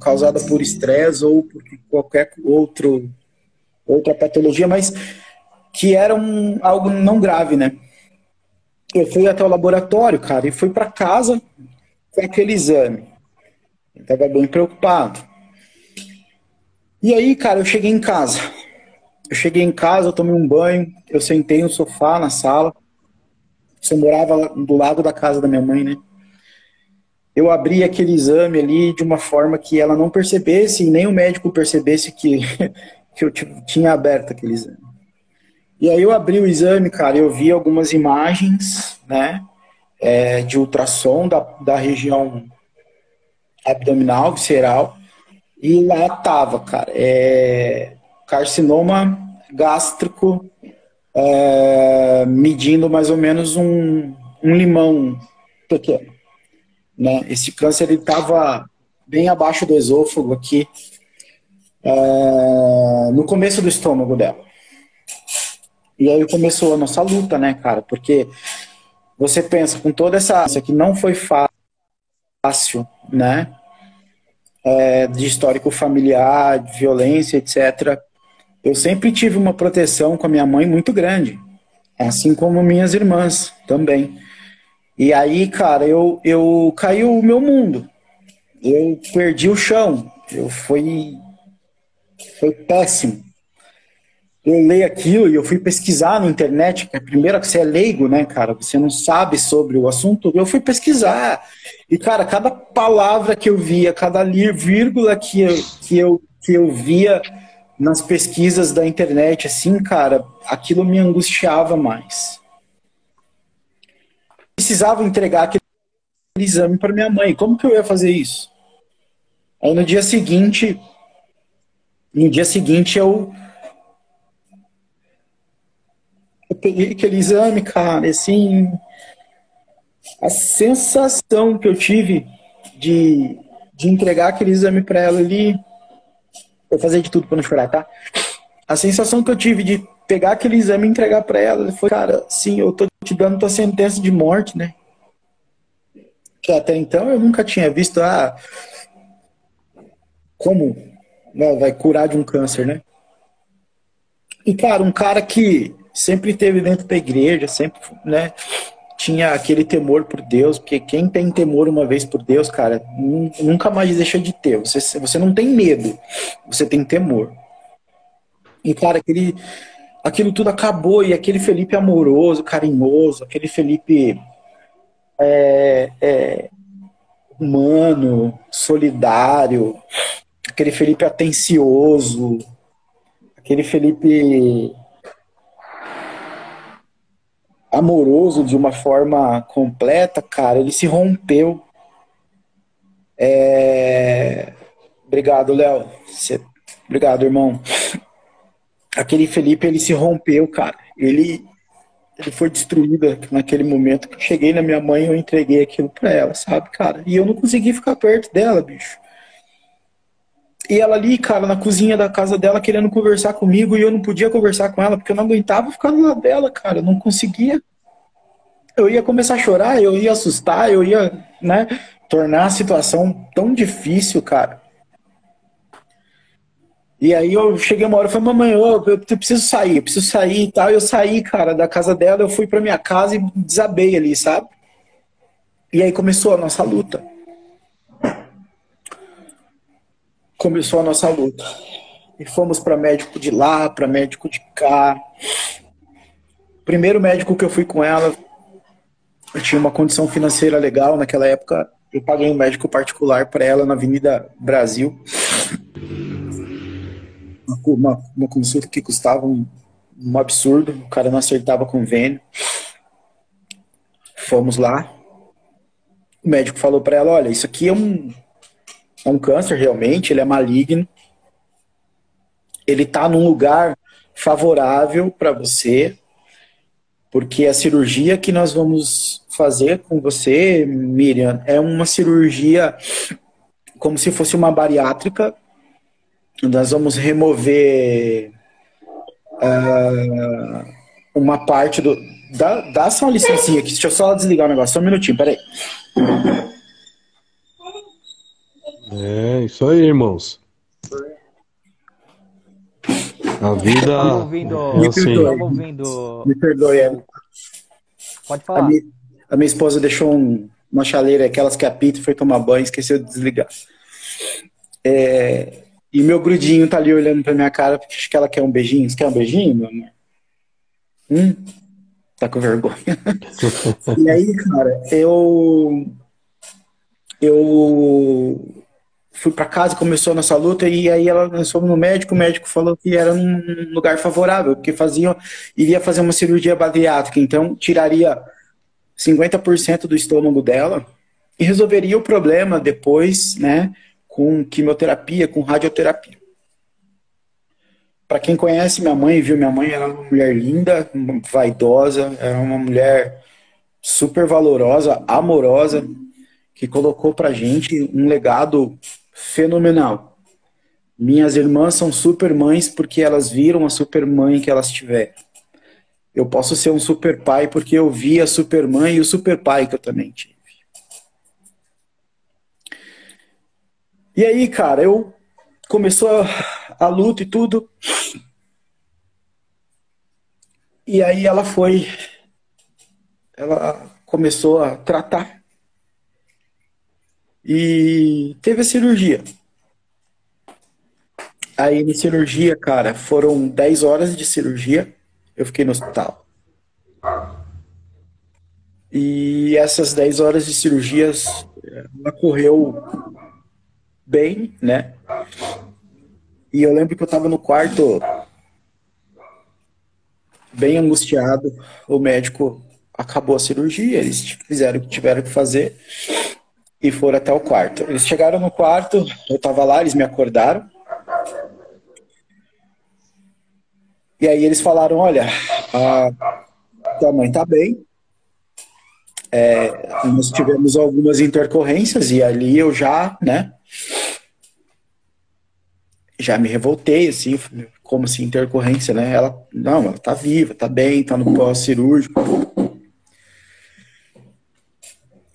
causada por estresse ou por qualquer outro, outra patologia, mas que era um, algo não grave, né? Eu fui até o laboratório, cara, e fui para casa com aquele exame. Eu tava bem preocupado. E aí, cara, eu cheguei em casa. Eu cheguei em casa, eu tomei um banho, eu sentei no sofá na sala. Você morava do lado da casa da minha mãe, né? Eu abri aquele exame ali de uma forma que ela não percebesse e nem o médico percebesse que, que eu tinha aberto aquele exame. E aí eu abri o exame, cara, eu vi algumas imagens, né, é, de ultrassom da, da região abdominal, visceral, e lá tava, cara, é, carcinoma gástrico é, medindo mais ou menos um, um limão pequeno. Né? Esse câncer estava bem abaixo do esôfago aqui, é, no começo do estômago dela. E aí começou a nossa luta, né, cara? Porque você pensa com toda essa isso aqui não foi fácil, né? É, de histórico familiar, de violência, etc eu sempre tive uma proteção com a minha mãe muito grande, assim como minhas irmãs também. E aí, cara, eu, eu caiu o meu mundo. Eu perdi o chão. Eu fui foi péssimo. Eu leio aquilo e eu fui pesquisar na internet, que é primeiro que você é leigo, né, cara? Você não sabe sobre o assunto. Eu fui pesquisar. E, cara, cada palavra que eu via, cada vírgula que eu, que eu, que eu via, nas pesquisas da internet, assim, cara, aquilo me angustiava mais. Precisava entregar aquele exame para minha mãe. Como que eu ia fazer isso? Aí no dia seguinte, no dia seguinte eu eu peguei aquele exame, cara, assim, a sensação que eu tive de, de entregar aquele exame para ela ali eu fazer de tudo para não chorar, tá? A sensação que eu tive de pegar aquele exame e entregar para ela foi, cara, sim, eu tô te dando tua sentença de morte, né? Que até então eu nunca tinha visto, ah, como né, vai curar de um câncer, né? E, cara, um cara que sempre teve dentro da igreja, sempre, né, tinha aquele temor por Deus, porque quem tem temor uma vez por Deus, cara, nunca mais deixa de ter. Você, você não tem medo, você tem temor. E, cara, aquele, aquilo tudo acabou, e aquele Felipe amoroso, carinhoso, aquele Felipe é, é, humano, solidário, aquele Felipe atencioso, aquele Felipe amoroso de uma forma completa, cara, ele se rompeu. É... Obrigado, Léo. Cê... Obrigado, irmão. Aquele Felipe, ele se rompeu, cara. Ele, ele foi destruído naquele momento que eu cheguei na minha mãe eu entreguei aquilo pra ela, sabe, cara? E eu não consegui ficar perto dela, bicho. E ela ali, cara, na cozinha da casa dela, querendo conversar comigo, e eu não podia conversar com ela, porque eu não aguentava ficar do lado dela, cara. Eu não conseguia. Eu ia começar a chorar, eu ia assustar, eu ia, né, tornar a situação tão difícil, cara. E aí eu cheguei uma hora e falei, mamãe, eu, eu, preciso sair, eu preciso sair e tal. Eu saí, cara, da casa dela, eu fui pra minha casa e desabei ali, sabe? E aí começou a nossa luta. Começou a nossa luta. E fomos para médico de lá, para médico de cá. Primeiro médico que eu fui com ela, eu tinha uma condição financeira legal naquela época. Eu paguei um médico particular para ela na Avenida Brasil. Uma, uma consulta que custava um, um absurdo, o cara não acertava convênio. Fomos lá. O médico falou para ela: Olha, isso aqui é um, é um câncer realmente, ele é maligno. Ele está num lugar favorável para você. Porque a cirurgia que nós vamos fazer com você, Miriam, é uma cirurgia como se fosse uma bariátrica. Nós vamos remover uh, uma parte do. Dá, dá só uma licencinha aqui, deixa eu só desligar o negócio, só um minutinho, peraí. É, isso aí, irmãos. A vida. Estamos ouvindo. É assim. ouvindo. Me perdoe, é. Pode falar. A minha, a minha esposa deixou um, uma chaleira, aquelas que apita foi tomar banho, esqueceu de desligar. É, e meu grudinho tá ali olhando pra minha cara, porque acho que ela quer um beijinho. Você quer um beijinho, meu amor? Hum? Tá com vergonha. e aí, cara, eu. Eu fui para casa, começou a nossa luta, e aí ela, fomos no médico, o médico falou que era um lugar favorável, porque faziam, iria fazer uma cirurgia bariátrica, então tiraria 50% do estômago dela e resolveria o problema depois, né, com quimioterapia, com radioterapia. Para quem conhece minha mãe, viu minha mãe, era uma mulher linda, vaidosa, era uma mulher super valorosa, amorosa, que colocou pra gente um legado fenomenal. Minhas irmãs são super mães porque elas viram a super mãe que elas tiveram. Eu posso ser um super pai porque eu vi a super mãe e o super pai que eu também tive. E aí, cara, eu começou a, a luta e tudo. E aí ela foi ela começou a tratar e teve a cirurgia. Aí na cirurgia, cara, foram 10 horas de cirurgia. Eu fiquei no hospital. E essas 10 horas de cirurgias, ela correu bem, né? E eu lembro que eu tava no quarto bem angustiado. O médico acabou a cirurgia, eles fizeram o que tiveram que fazer e foram até o quarto. Eles chegaram no quarto, eu tava lá, eles me acordaram. E aí eles falaram, olha, a tua mãe tá bem. É, nós tivemos algumas intercorrências e ali eu já, né, já me revoltei, assim, como assim, intercorrência, né? Ela, não, ela tá viva, tá bem, tá no pós-cirúrgico.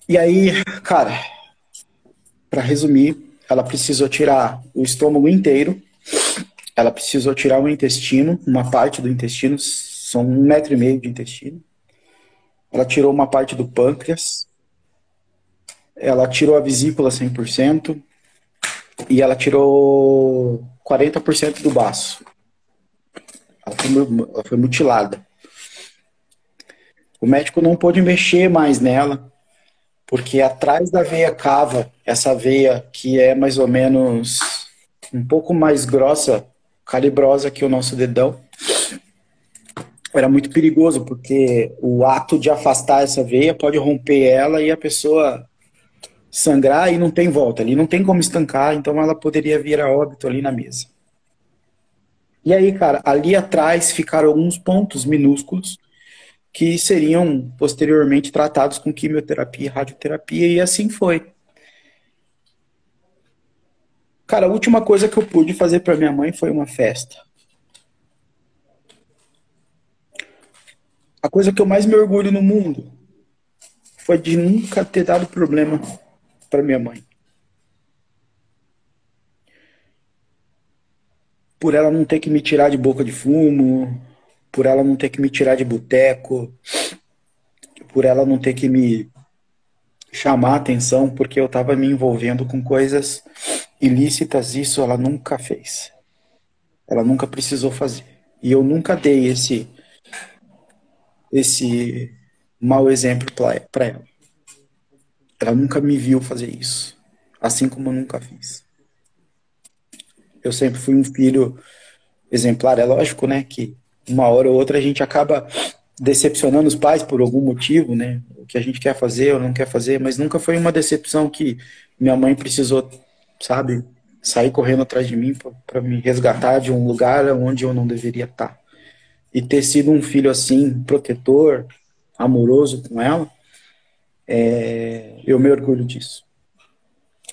E aí, cara, para resumir, ela precisou tirar o estômago inteiro, ela precisou tirar o intestino, uma parte do intestino, são um metro e meio de intestino. Ela tirou uma parte do pâncreas, ela tirou a vesícula 100% e ela tirou 40% do baço. Ela foi, ela foi mutilada. O médico não pôde mexer mais nela, porque atrás da veia cava, essa veia que é mais ou menos um pouco mais grossa, calibrosa que o nosso dedão, era muito perigoso, porque o ato de afastar essa veia pode romper ela e a pessoa sangrar e não tem volta, ali não tem como estancar, então ela poderia vir a óbito ali na mesa. E aí, cara, ali atrás ficaram alguns pontos minúsculos que seriam posteriormente tratados com quimioterapia e radioterapia, e assim foi. Cara, a última coisa que eu pude fazer para minha mãe foi uma festa. A coisa que eu mais me orgulho no mundo foi de nunca ter dado problema para minha mãe. Por ela não ter que me tirar de boca de fumo, por ela não ter que me tirar de boteco, por ela não ter que me chamar atenção porque eu estava me envolvendo com coisas ilícitas, isso ela nunca fez. Ela nunca precisou fazer. E eu nunca dei esse esse mau exemplo para ela. Ela nunca me viu fazer isso, assim como eu nunca fiz. Eu sempre fui um filho exemplar, é lógico, né, que uma hora ou outra a gente acaba decepcionando os pais por algum motivo, né? O que a gente quer fazer ou não quer fazer, mas nunca foi uma decepção que minha mãe precisou, sabe, sair correndo atrás de mim para me resgatar de um lugar onde eu não deveria estar. e ter sido um filho assim, protetor, amoroso com ela, é, eu me orgulho disso.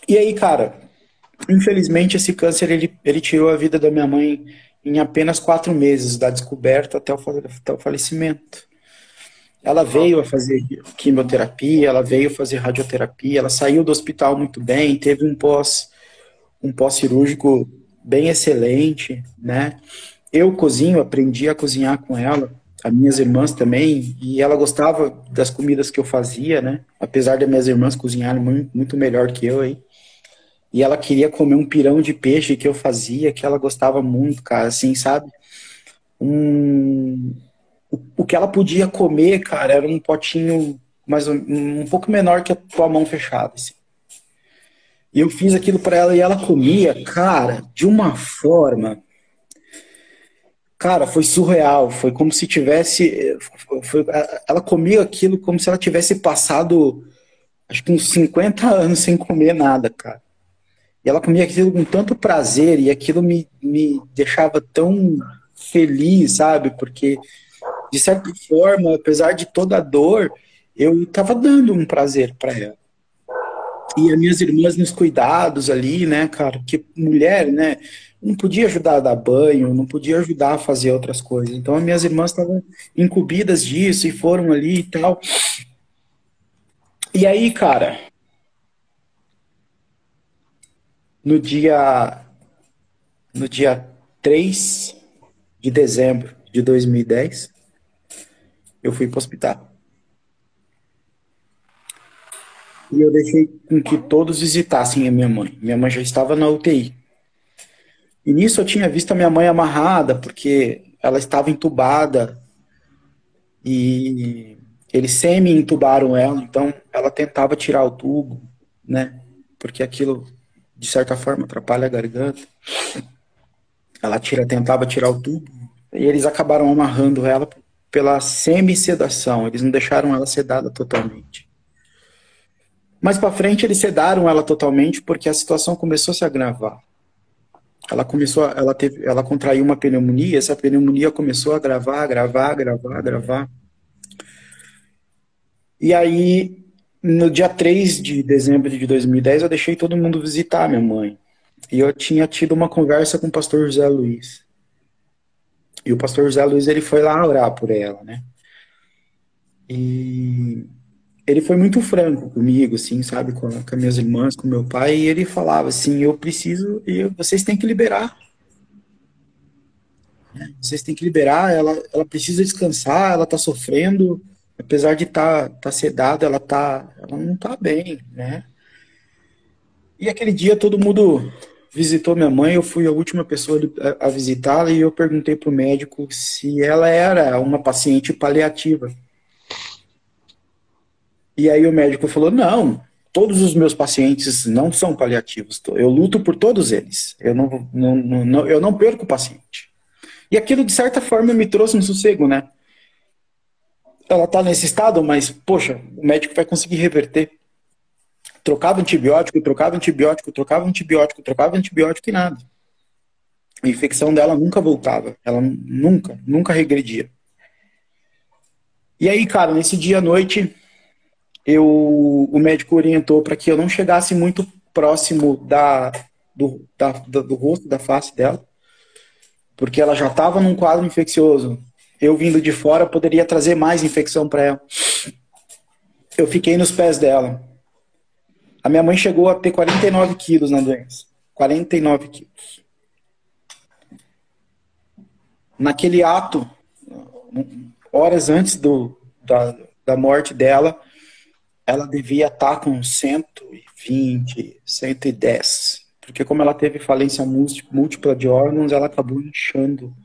E aí, cara, infelizmente esse câncer ele, ele tirou a vida da minha mãe em apenas quatro meses, da descoberta até o, até o falecimento. Ela veio a fazer quimioterapia, ela veio fazer radioterapia, ela saiu do hospital muito bem, teve um pós um pós cirúrgico bem excelente, né? Eu cozinho, aprendi a cozinhar com ela, as minhas irmãs também, e ela gostava das comidas que eu fazia, né? Apesar das minhas irmãs cozinharem muito, muito melhor que eu aí. E ela queria comer um pirão de peixe que eu fazia, que ela gostava muito, cara, assim, sabe? Um... O, que ela podia comer, cara, era um potinho mais um, um pouco menor que a tua mão fechada, assim. E eu fiz aquilo para ela e ela comia, cara, de uma forma. Cara, foi surreal. Foi como se tivesse. Foi, ela comia aquilo como se ela tivesse passado, acho que uns 50 anos sem comer nada, cara. E ela comia aquilo com tanto prazer e aquilo me, me deixava tão feliz, sabe? Porque, de certa forma, apesar de toda a dor, eu estava dando um prazer para ela. E as minhas irmãs nos cuidados ali, né, cara? Que mulher, né? Não podia ajudar a dar banho, não podia ajudar a fazer outras coisas. Então, as minhas irmãs estavam incumbidas disso e foram ali e tal. E aí, cara, no dia no dia 3 de dezembro de 2010, eu fui para o hospital. E eu deixei com que todos visitassem a minha mãe. Minha mãe já estava na UTI. E nisso eu tinha visto a minha mãe amarrada, porque ela estava entubada. E eles semi-entubaram ela, então ela tentava tirar o tubo, né? Porque aquilo, de certa forma, atrapalha a garganta. Ela tira, tentava tirar o tubo. E eles acabaram amarrando ela pela semi-sedação. Eles não deixaram ela sedada totalmente. Mais para frente eles sedaram ela totalmente porque a situação começou a se agravar. Ela começou, a, ela teve, ela contraiu uma pneumonia, essa pneumonia começou a agravar, agravar, agravar, agravar. E aí, no dia 3 de dezembro de 2010, eu deixei todo mundo visitar minha mãe. E eu tinha tido uma conversa com o pastor José Luiz. E o pastor José Luiz, ele foi lá orar por ela, né? E ele foi muito franco comigo, assim, sabe, com, com minhas irmãs, com meu pai, e ele falava assim, eu preciso, e vocês têm que liberar. Vocês têm que liberar, ela, ela precisa descansar, ela tá sofrendo, apesar de estar tá, tá sedada, ela tá, ela não tá bem, né? E aquele dia todo mundo visitou minha mãe, eu fui a última pessoa a, visitá-la e eu perguntei pro médico se ela era uma paciente paliativa. E aí o médico falou: não, todos os meus pacientes não são paliativos. Eu luto por todos eles. Eu não, não, não, eu não perco o paciente. E aquilo, de certa forma, me trouxe um sossego, né? Ela está nesse estado, mas, poxa, o médico vai conseguir reverter. Trocava antibiótico, trocava antibiótico, trocava antibiótico, trocava antibiótico e nada. A infecção dela nunca voltava. Ela nunca, nunca regredia. E aí, cara, nesse dia à noite, eu, o médico orientou para que eu não chegasse muito próximo da, do, da, do rosto, da face dela, porque ela já estava num quadro infeccioso. Eu vindo de fora poderia trazer mais infecção para ela. Eu fiquei nos pés dela. A minha mãe chegou a ter 49 quilos na doença. 49 quilos. Naquele ato, horas antes do, da, da morte dela, ela devia estar com 120, 110. Porque como ela teve falência múltipla de órgãos, ela acabou inchando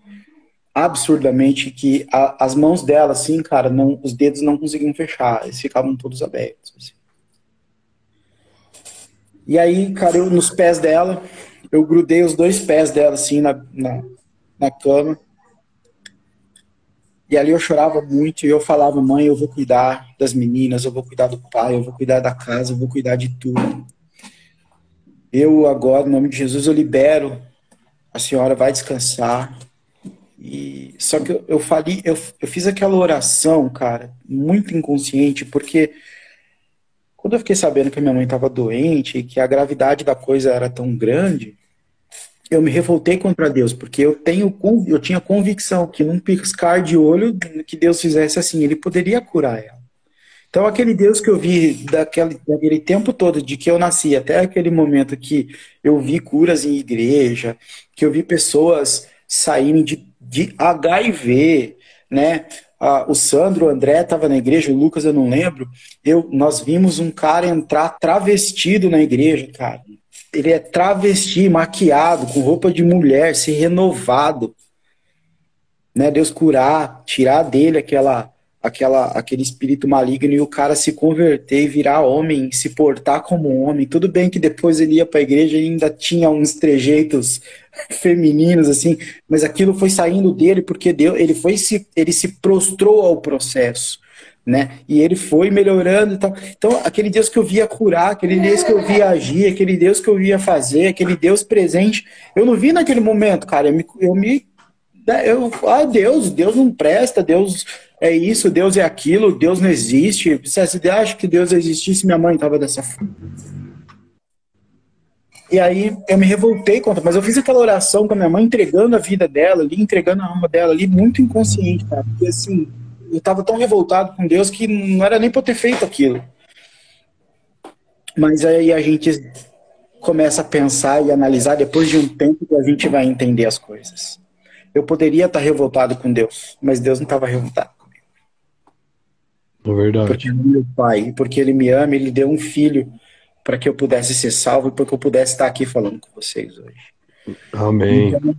absurdamente que a, as mãos dela, assim, cara, não, os dedos não conseguiam fechar, eles ficavam todos abertos. Assim. E aí, cara, eu nos pés dela, eu grudei os dois pés dela, assim, na, na, na cama. E ali eu chorava muito e eu falava, mãe, eu vou cuidar das meninas, eu vou cuidar do pai, eu vou cuidar da casa, eu vou cuidar de tudo. Eu agora, em nome de Jesus, eu libero. A senhora vai descansar. E só que eu, eu falei, eu, eu fiz aquela oração, cara, muito inconsciente, porque quando eu fiquei sabendo que minha mãe estava doente e que a gravidade da coisa era tão grande, eu me revoltei contra Deus, porque eu tenho eu tinha convicção que num piscar de olho que Deus fizesse assim, ele poderia curar ela. Então aquele Deus que eu vi daquele, daquele tempo todo, de que eu nasci até aquele momento que eu vi curas em igreja, que eu vi pessoas saírem de, de HIV, né? Ah, o Sandro, o André estava na igreja, o Lucas eu não lembro. Eu, nós vimos um cara entrar travestido na igreja, cara. Ele é travesti, maquiado, com roupa de mulher, se renovado. Né? Deus curar, tirar dele aquela aquela, aquele espírito maligno e o cara se converter e virar homem, se portar como homem. Tudo bem que depois ele ia para a igreja e ainda tinha uns trejeitos femininos assim, mas aquilo foi saindo dele porque Deus, ele foi se ele se prostrou ao processo. Né? E ele foi melhorando e tal. Então, aquele Deus que eu via curar, aquele Deus que eu via agir, aquele Deus que eu via fazer, aquele Deus presente, eu não vi naquele momento, cara. Eu me, eu me eu, ah, Deus, Deus não presta, Deus é isso, Deus é aquilo, Deus não existe. Se você acha que Deus existisse, minha mãe estava dessa forma. E aí eu me revoltei contra, mas eu fiz aquela oração com a minha mãe, entregando a vida dela ali, entregando a alma dela ali, muito inconsciente, cara. Porque assim, eu estava tão revoltado com Deus que não era nem para ter feito aquilo. Mas aí a gente começa a pensar e analisar depois de um tempo que a gente vai entender as coisas. Eu poderia estar revoltado com Deus, mas Deus não estava revoltado. É verdade. Porque ele é meu pai, porque ele me ama, ele deu um filho para que eu pudesse ser salvo e para que eu pudesse estar aqui falando com vocês hoje. Amém. Então,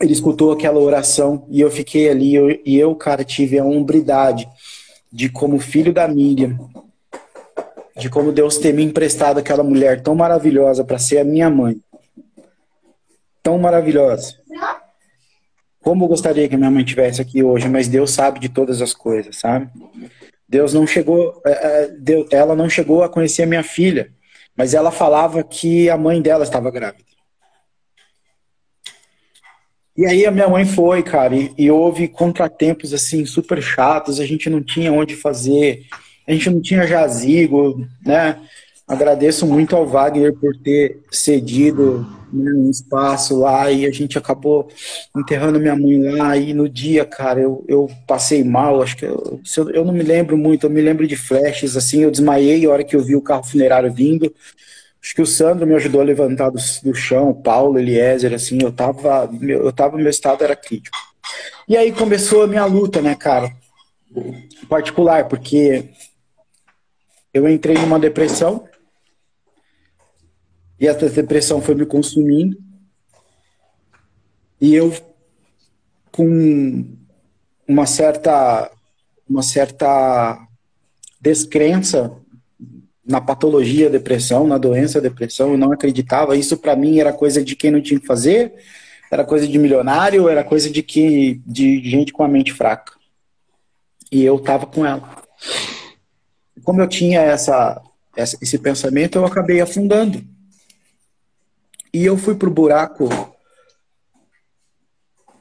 ele escutou aquela oração e eu fiquei ali eu, e eu, cara, tive a hombridade de como filho da Miriam, de como Deus ter me emprestado aquela mulher tão maravilhosa para ser a minha mãe. Tão maravilhosa. Como eu gostaria que a minha mãe tivesse aqui hoje, mas Deus sabe de todas as coisas, sabe? Deus não chegou, é, é, ela não chegou a conhecer a minha filha, mas ela falava que a mãe dela estava grávida. E aí a minha mãe foi, cara, e, e houve contratempos assim super chatos, a gente não tinha onde fazer, a gente não tinha jazigo, né? Agradeço muito ao Wagner por ter cedido né, um espaço lá e a gente acabou enterrando minha mãe lá. E no dia, cara, eu, eu passei mal. Acho que eu, eu não me lembro muito, eu me lembro de flashes assim. Eu desmaiei a hora que eu vi o carro funerário vindo. Acho que o Sandro me ajudou a levantar do, do chão, o Paulo, Eliezer, assim. Eu tava, meu, eu tava, meu estado era crítico. E aí começou a minha luta, né, cara? Particular, porque eu entrei numa depressão e essa depressão foi me consumindo. E eu, com uma certa, uma certa descrença na patologia depressão, na doença depressão, eu não acreditava. Isso para mim era coisa de quem não tinha que fazer, era coisa de milionário, era coisa de que de gente com a mente fraca. E eu tava com ela. Como eu tinha essa, esse pensamento, eu acabei afundando. E eu fui pro buraco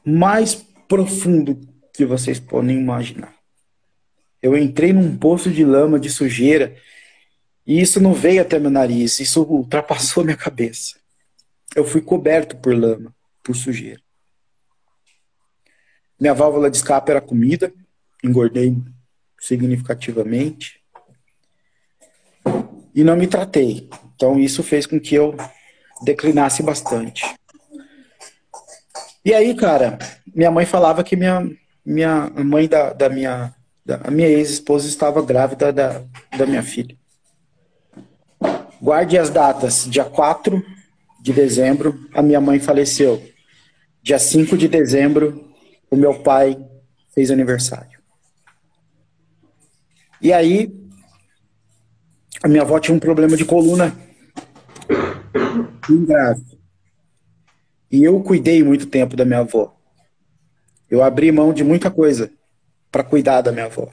mais profundo que vocês podem imaginar. Eu entrei num poço de lama, de sujeira, e isso não veio até meu nariz, isso ultrapassou minha cabeça. Eu fui coberto por lama, por sujeira. Minha válvula de escape era comida, engordei significativamente. E não me tratei. Então isso fez com que eu declinasse bastante. E aí, cara, minha mãe falava que minha, minha mãe da, da minha da, minha ex-esposa estava grávida da, da minha filha. Guarde as datas. Dia 4 de dezembro, a minha mãe faleceu. Dia 5 de dezembro, o meu pai fez aniversário. E aí, a minha avó tinha um problema de coluna grave. E eu cuidei muito tempo da minha avó. Eu abri mão de muita coisa para cuidar da minha avó.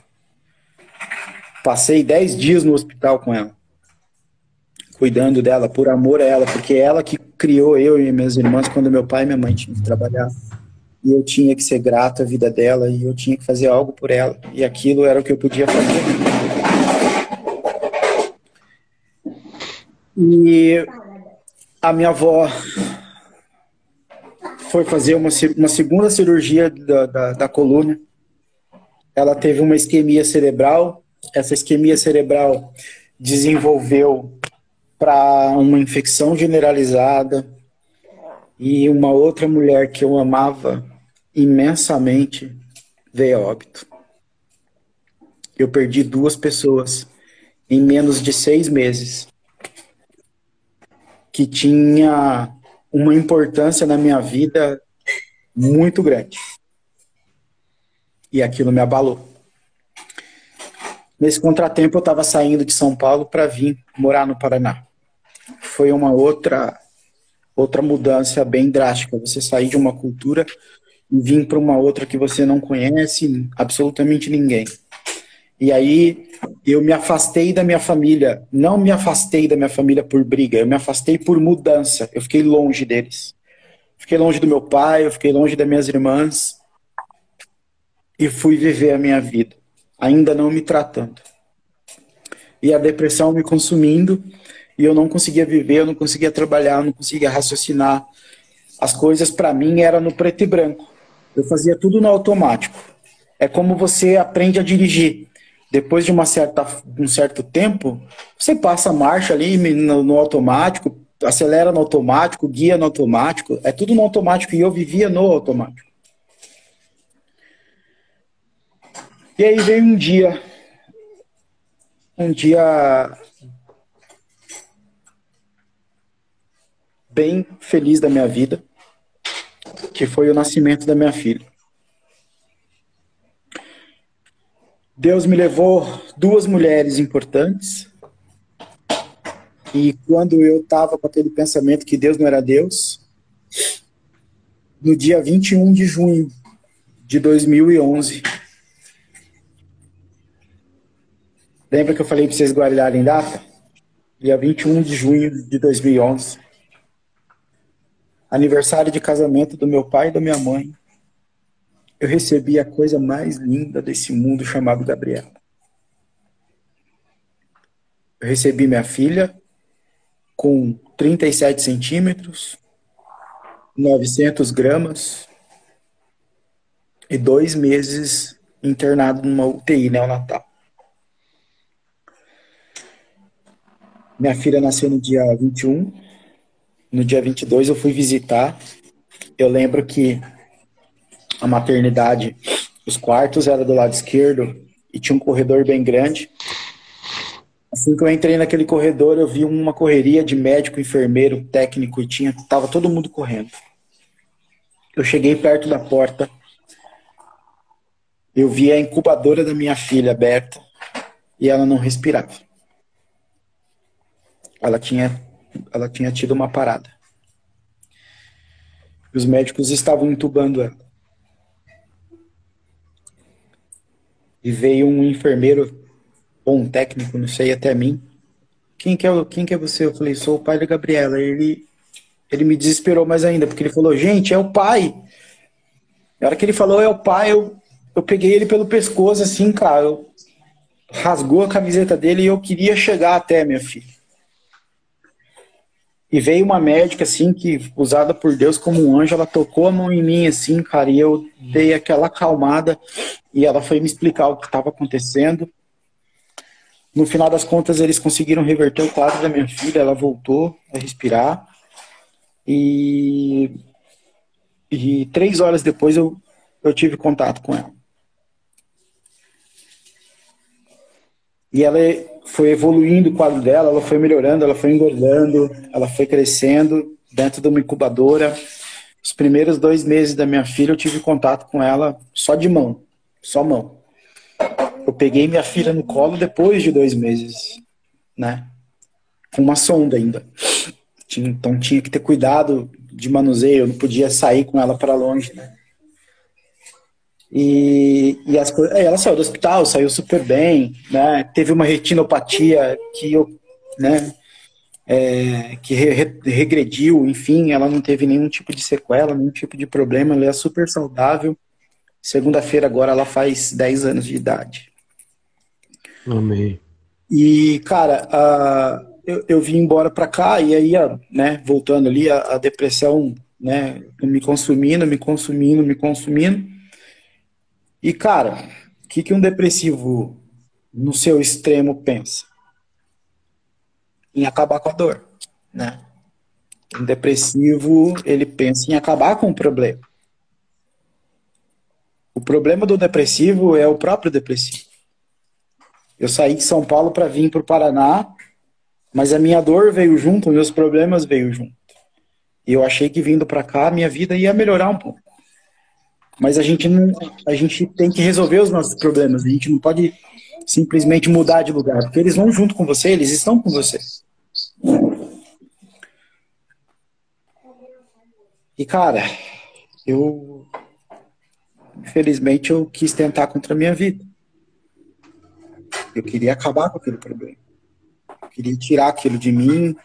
Passei dez dias no hospital com ela, cuidando dela, por amor a ela, porque ela que criou eu e minhas irmãs quando meu pai e minha mãe tinham que trabalhar. e eu tinha que ser grato à vida dela e eu tinha que fazer algo por ela e aquilo era o que eu podia fazer. E a minha avó foi fazer uma, uma segunda cirurgia da, da, da coluna. Ela teve uma isquemia cerebral. Essa isquemia cerebral desenvolveu para uma infecção generalizada e uma outra mulher que eu amava imensamente veio a óbito. Eu perdi duas pessoas em menos de seis meses que tinha uma importância na minha vida muito grande. E aquilo me abalou. Nesse contratempo, eu estava saindo de São Paulo para vir morar no Paraná. Foi uma outra outra mudança bem drástica. Você sair de uma cultura e vir para uma outra que você não conhece absolutamente ninguém. E aí eu me afastei da minha família. Não me afastei da minha família por briga, eu me afastei por mudança. Eu fiquei longe deles. Fiquei longe do meu pai, eu fiquei longe das minhas irmãs. E fui viver a minha vida ainda não me tratando. E a depressão me consumindo, e eu não conseguia viver, eu não conseguia trabalhar, eu não conseguia raciocinar. As coisas para mim eram no preto e branco. Eu fazia tudo no automático. É como você aprende a dirigir. Depois de uma certa, um certo tempo, você passa a marcha ali no, no automático, acelera no automático, guia no automático, é tudo no automático e eu vivia no automático. E aí veio um dia, um dia bem feliz da minha vida, que foi o nascimento da minha filha. Deus me levou duas mulheres importantes. E quando eu estava com aquele pensamento que Deus não era Deus, no dia 21 de junho de 2011, Lembra que eu falei para vocês guardarem data? Dia 21 de junho de 2011. Aniversário de casamento do meu pai e da minha mãe. Eu recebi a coisa mais linda desse mundo chamado Gabriela. Eu recebi minha filha com 37 centímetros, 900 gramas e dois meses internado numa UTI neonatal. Minha filha nasceu no dia 21. No dia 22 eu fui visitar. Eu lembro que a maternidade, os quartos eram do lado esquerdo e tinha um corredor bem grande. Assim que eu entrei naquele corredor, eu vi uma correria de médico, enfermeiro, técnico e tinha tava todo mundo correndo. Eu cheguei perto da porta. Eu vi a incubadora da minha filha aberta e ela não respirava ela tinha, ela tinha tido uma parada. Os médicos estavam entubando ela. E veio um enfermeiro ou um técnico, não sei, até mim. Quem que é, quem que é você? Eu falei, sou o pai da Gabriela. Ele, ele me desesperou mais ainda, porque ele falou, gente, é o pai. Na hora que ele falou, é o pai, eu, eu peguei ele pelo pescoço, assim, cara. Eu, rasgou a camiseta dele e eu queria chegar até, minha filha. E veio uma médica, assim, que, usada por Deus como um anjo, ela tocou a mão em mim, assim, cara, e eu dei aquela acalmada, e ela foi me explicar o que estava acontecendo. No final das contas, eles conseguiram reverter o quadro da minha filha, ela voltou a respirar, e, e três horas depois eu, eu tive contato com ela. E ela foi evoluindo o quadro dela, ela foi melhorando, ela foi engordando, ela foi crescendo dentro de uma incubadora. Os primeiros dois meses da minha filha eu tive contato com ela só de mão, só mão. Eu peguei minha filha no colo depois de dois meses, né? Com uma sonda ainda. Então tinha que ter cuidado de manuseio, eu não podia sair com ela para longe, né? E, e as, ela saiu do hospital, saiu super bem, né? Teve uma retinopatia que eu, né? é, que re regrediu, enfim, ela não teve nenhum tipo de sequela, nenhum tipo de problema, ela é super saudável. Segunda-feira agora ela faz 10 anos de idade. Amém. E, cara, a, eu, eu vim embora pra cá e aí, né, voltando ali, a, a depressão, né, me consumindo, me consumindo, me consumindo. E, cara, o que, que um depressivo no seu extremo pensa? Em acabar com a dor, né? Um depressivo, ele pensa em acabar com o problema. O problema do depressivo é o próprio depressivo. Eu saí de São Paulo para vir para o Paraná, mas a minha dor veio junto, meus problemas veio junto. E eu achei que vindo para cá minha vida ia melhorar um pouco. Mas a gente não, a gente tem que resolver os nossos problemas. A gente não pode simplesmente mudar de lugar, porque eles vão junto com você, eles estão com você. E cara, eu infelizmente eu quis tentar contra a minha vida. Eu queria acabar com aquele problema. Eu queria tirar aquilo de mim.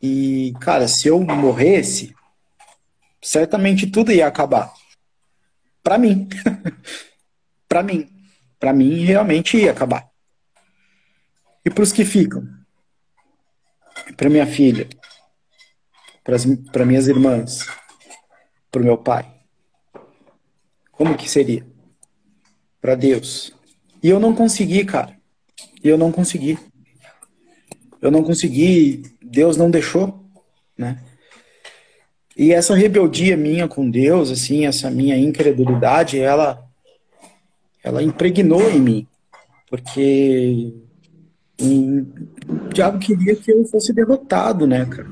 E, cara, se eu morresse, certamente tudo ia acabar. Para mim. para mim. Para mim, realmente ia acabar. E para os que ficam? Para minha filha, para minhas irmãs, para o meu pai. Como que seria? Para Deus. E eu não consegui, cara. E eu não consegui. Eu não consegui, Deus não deixou, né? E essa rebeldia minha com Deus, assim, essa minha incredulidade, ela ela impregnou em mim, porque o diabo queria que eu fosse derrotado, né, cara?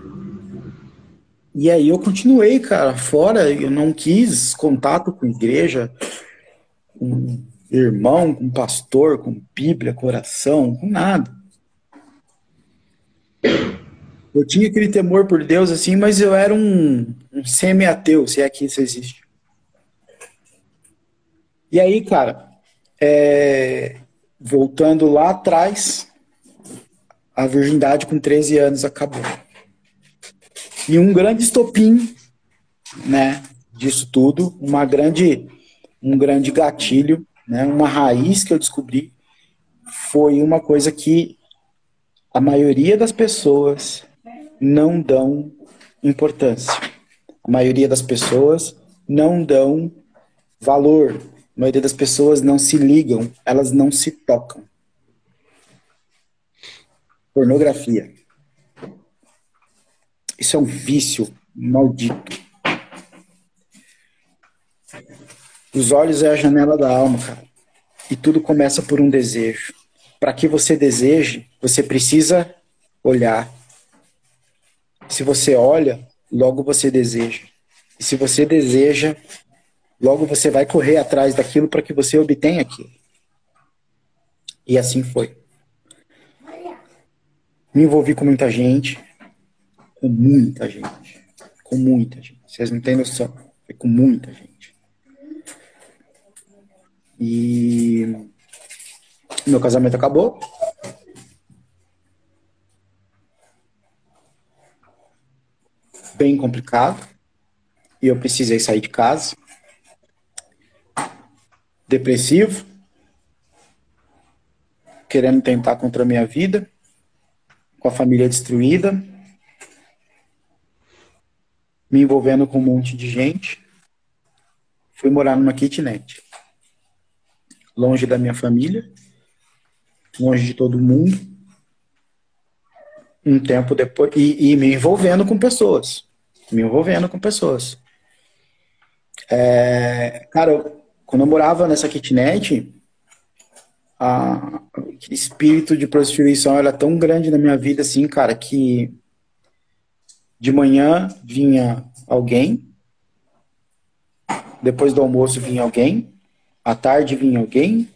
E aí eu continuei, cara, fora, eu não quis contato com igreja, com irmão, com pastor, com Bíblia, coração, com nada. Eu tinha aquele temor por Deus, assim, mas eu era um, um semi-ateu, se é que isso existe. E aí, cara, é, voltando lá atrás, a virgindade com 13 anos acabou. E um grande estopim, né, disso tudo, uma grande, um grande gatilho né, uma raiz que eu descobri foi uma coisa que a maioria das pessoas não dão importância. A maioria das pessoas não dão valor. A maioria das pessoas não se ligam, elas não se tocam. Pornografia. Isso é um vício maldito. Os olhos é a janela da alma, cara. E tudo começa por um desejo. Para que você deseje, você precisa olhar. Se você olha, logo você deseja. E se você deseja, logo você vai correr atrás daquilo para que você obtenha aquilo. E assim foi. Me envolvi com muita gente, com muita gente, com muita gente. Vocês não têm noção. Foi com muita gente. E meu casamento acabou. Bem complicado. E eu precisei sair de casa. Depressivo. Querendo tentar contra a minha vida. Com a família destruída. Me envolvendo com um monte de gente. Fui morar numa kitnet longe da minha família, longe de todo mundo. Um tempo depois, e, e me envolvendo com pessoas. Me envolvendo com pessoas. É, cara, quando eu morava nessa kitnet, a, aquele espírito de prostituição era tão grande na minha vida, assim, cara, que de manhã vinha alguém, depois do almoço vinha alguém, à tarde vinha alguém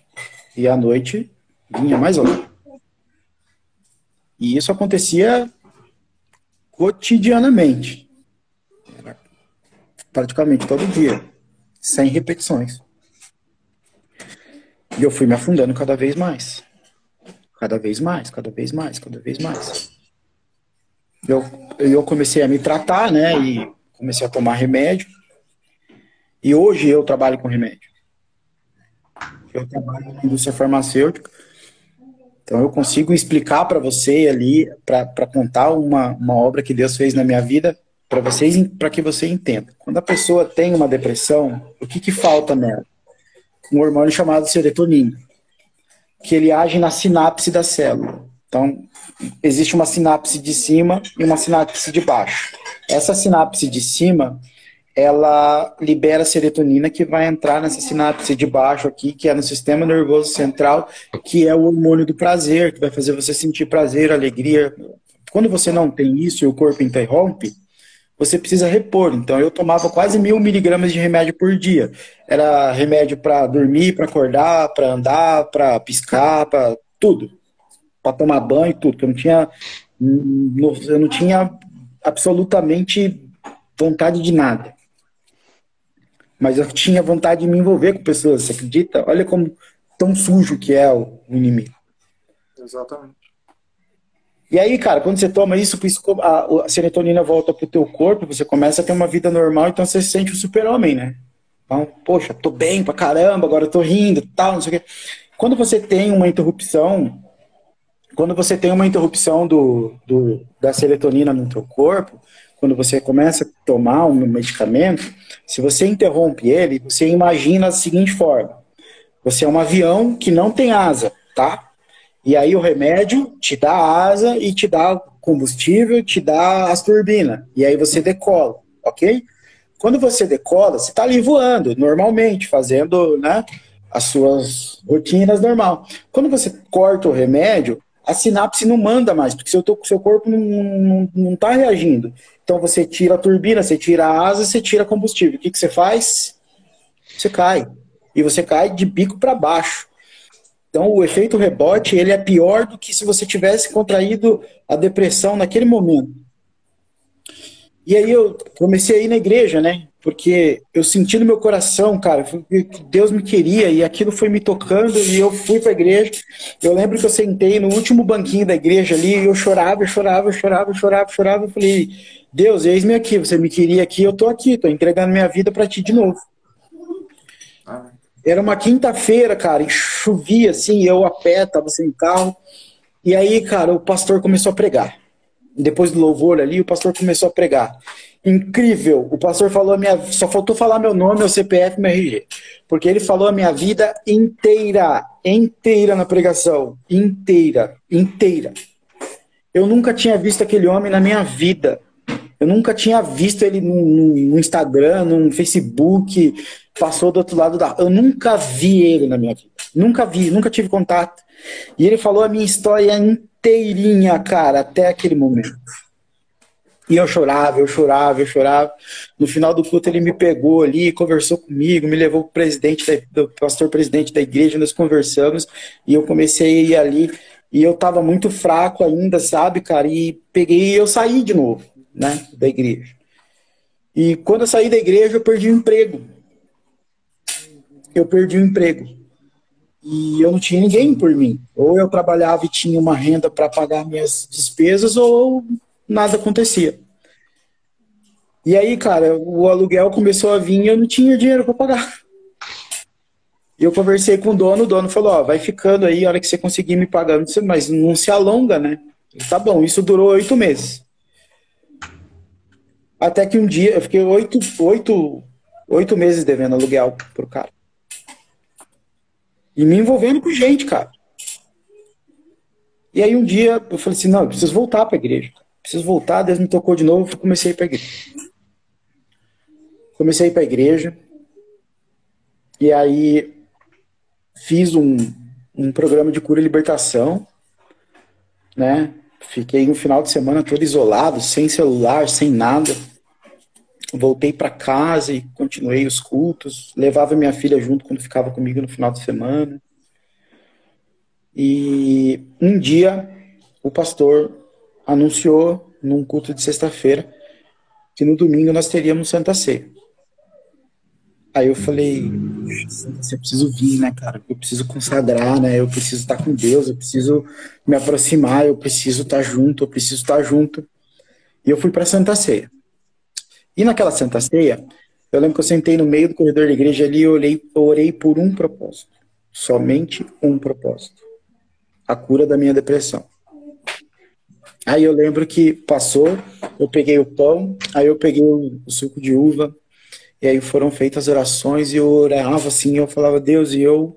e à noite vinha mais alguém. E isso acontecia cotidianamente. Praticamente todo dia, sem repetições. E eu fui me afundando cada vez mais. Cada vez mais, cada vez mais, cada vez mais. eu, eu comecei a me tratar, né? E comecei a tomar remédio. E hoje eu trabalho com remédio. Eu trabalho na indústria farmacêutica. Então eu consigo explicar para você ali, para contar uma, uma obra que Deus fez na minha vida, para vocês, para que você entenda. Quando a pessoa tem uma depressão, o que, que falta nela? Um hormônio chamado serotonina, que ele age na sinapse da célula. Então, existe uma sinapse de cima e uma sinapse de baixo. Essa sinapse de cima, ela libera serotonina que vai entrar nessa sinapse de baixo aqui, que é no sistema nervoso central, que é o hormônio do prazer, que vai fazer você sentir prazer, alegria. Quando você não tem isso e o corpo interrompe, você precisa repor. Então eu tomava quase mil miligramas de remédio por dia. Era remédio para dormir, para acordar, para andar, para piscar, para tudo para tomar banho tudo, eu não tinha eu não tinha absolutamente vontade de nada. Mas eu tinha vontade de me envolver com pessoas, você acredita? Olha como tão sujo que é o inimigo. Exatamente. E aí, cara, quando você toma isso, a, serotonina volta pro teu corpo, você começa a ter uma vida normal, então você se sente um super-homem, né? Então, poxa, tô bem pra caramba, agora tô rindo, tal, não sei o quê. Quando você tem uma interrupção quando você tem uma interrupção do, do, da serotonina no teu corpo, quando você começa a tomar um medicamento, se você interrompe ele, você imagina da seguinte forma: você é um avião que não tem asa, tá? E aí o remédio te dá asa e te dá combustível, te dá as turbinas. E aí você decola, ok? Quando você decola, você está ali voando, normalmente, fazendo né, as suas rotinas normal. Quando você corta o remédio, a sinapse não manda mais, porque seu, seu corpo não, não, não tá reagindo. Então você tira a turbina, você tira a asa, você tira combustível. O que, que você faz? Você cai. E você cai de bico para baixo. Então o efeito rebote ele é pior do que se você tivesse contraído a depressão naquele momento. E aí eu comecei a ir na igreja, né? porque eu senti no meu coração, cara, que Deus me queria e aquilo foi me tocando e eu fui para a igreja. Eu lembro que eu sentei no último banquinho da igreja ali e eu chorava, eu chorava, eu chorava, eu chorava, eu chorava. Eu falei, Deus, eis-me aqui, você me queria aqui, eu tô aqui, tô entregando minha vida para ti de novo. Era uma quinta-feira, cara, e chovia assim, eu a pé, tava sem carro. E aí, cara, o pastor começou a pregar. Depois do louvor ali, o pastor começou a pregar incrível. O pastor falou a minha, só faltou falar meu nome, meu CPF, meu RG, porque ele falou a minha vida inteira, inteira na pregação, inteira, inteira. Eu nunca tinha visto aquele homem na minha vida. Eu nunca tinha visto ele no, no Instagram, no Facebook, passou do outro lado da. Eu nunca vi ele na minha vida. Nunca vi, nunca tive contato. E ele falou a minha história inteirinha, cara, até aquele momento. E eu chorava, eu chorava, eu chorava. No final do culto ele me pegou ali, conversou comigo, me levou para o presidente, do pastor presidente da igreja, nós conversamos e eu comecei a ir ali e eu estava muito fraco ainda, sabe, cara? E peguei e eu saí de novo, né, da igreja. E quando eu saí da igreja eu perdi o emprego. Eu perdi o emprego. E eu não tinha ninguém por mim. Ou eu trabalhava e tinha uma renda para pagar minhas despesas, ou nada acontecia. E aí, cara, o aluguel começou a vir e eu não tinha dinheiro para pagar. E eu conversei com o dono, o dono falou, ó, vai ficando aí, a hora que você conseguir me pagar, mas não se alonga, né? Tá bom, isso durou oito meses. Até que um dia, eu fiquei oito, oito, oito meses devendo aluguel pro cara. E me envolvendo com gente, cara. E aí um dia eu falei assim, não, eu preciso voltar pra igreja preciso voltar, Deus me tocou de novo, comecei a ir para a igreja. Comecei a ir para a igreja, e aí fiz um, um programa de cura e libertação, né? Fiquei um final de semana todo isolado, sem celular, sem nada. Voltei para casa e continuei os cultos. Levava minha filha junto quando ficava comigo no final de semana. E um dia o pastor anunciou num culto de sexta-feira que no domingo nós teríamos Santa Ceia. Aí eu falei, você preciso vir, né, cara? Eu preciso consagrar, né? Eu preciso estar com Deus, eu preciso me aproximar, eu preciso estar junto, eu preciso estar junto. E eu fui para Santa Ceia. E naquela Santa Ceia, eu lembro que eu sentei no meio do corredor da igreja ali e olhei, orei por um propósito. Somente um propósito. A cura da minha depressão. Aí eu lembro que passou, eu peguei o pão, aí eu peguei o, suco de uva, e aí foram feitas orações e eu orava assim, eu falava, Deus, e eu,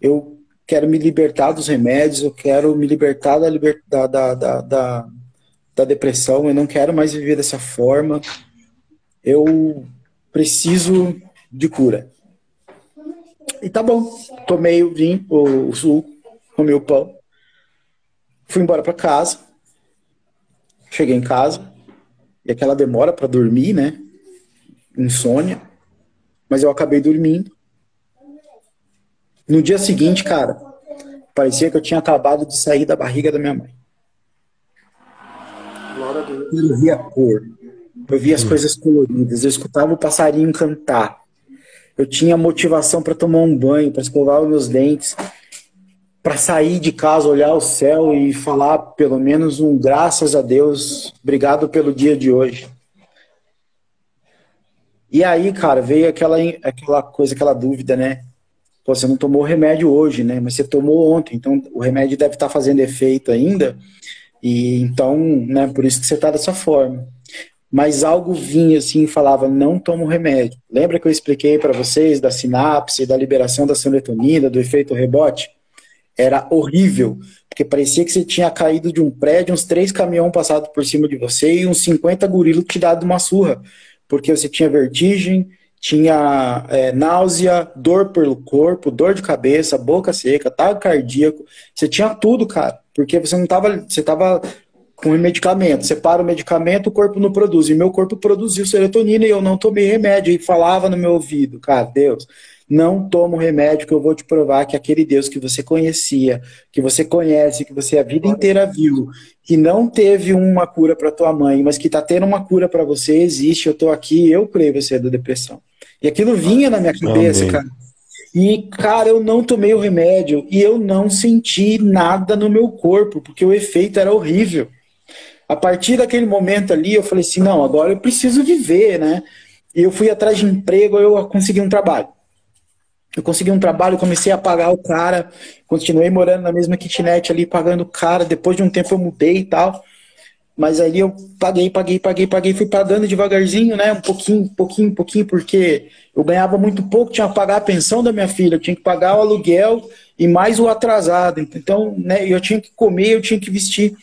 eu quero me libertar dos remédios, eu quero me libertar da, da, da, da, da depressão, eu não quero mais viver dessa forma, eu preciso de cura. E tá bom, tomei o vinho, o, o suco, comi o pão, fui embora para casa, cheguei em casa, e aquela demora para dormir, né? Insônia, mas eu acabei dormindo. No dia seguinte, cara, parecia que eu tinha acabado de sair da barriga da minha mãe. Glória a Deus. Eu via cor, eu via as hum. coisas coloridas, eu escutava o passarinho cantar. Eu tinha motivação para tomar um banho, para escovar os meus dentes, para sair de casa, olhar o céu e falar pelo menos um graças a Deus, obrigado pelo dia de hoje. E aí, cara, veio aquela, aquela coisa, aquela dúvida, né? Pô, você não tomou remédio hoje, né? Mas você tomou ontem, então o remédio deve estar fazendo efeito ainda. E então, né, por isso que você está dessa forma. Mas algo vinha assim e falava: não toma o remédio. Lembra que eu expliquei para vocês da sinapse, da liberação da serotonina, do efeito rebote? Era horrível, porque parecia que você tinha caído de um prédio, uns três caminhões passados por cima de você e uns 50 gorilas te dado uma surra, porque você tinha vertigem, tinha é, náusea, dor pelo corpo, dor de cabeça, boca seca, tago cardíaco, você tinha tudo, cara, porque você não tava, você tava com medicamento, você para o medicamento, o corpo não produz, e meu corpo produziu serotonina e eu não tomei remédio, e falava no meu ouvido, cara, Deus, não toma o remédio que eu vou te provar que aquele Deus que você conhecia, que você conhece, que você a vida inteira viu, que não teve uma cura para tua mãe, mas que está tendo uma cura para você, existe, eu estou aqui, eu creio você é da depressão. E aquilo vinha na minha cabeça, Amém. cara. E, cara, eu não tomei o remédio e eu não senti nada no meu corpo, porque o efeito era horrível. A partir daquele momento ali, eu falei assim: não, agora eu preciso viver, né? E eu fui atrás de emprego, eu consegui um trabalho. Eu consegui um trabalho, comecei a pagar o cara, continuei morando na mesma kitnet ali, pagando o cara. Depois de um tempo eu mudei e tal. Mas aí eu paguei, paguei, paguei, paguei, fui pagando devagarzinho, né? Um pouquinho, pouquinho, pouquinho, porque eu ganhava muito pouco, tinha que pagar a pensão da minha filha, tinha que pagar o aluguel e mais o atrasado. Então, né, eu tinha que comer, eu tinha que vestir.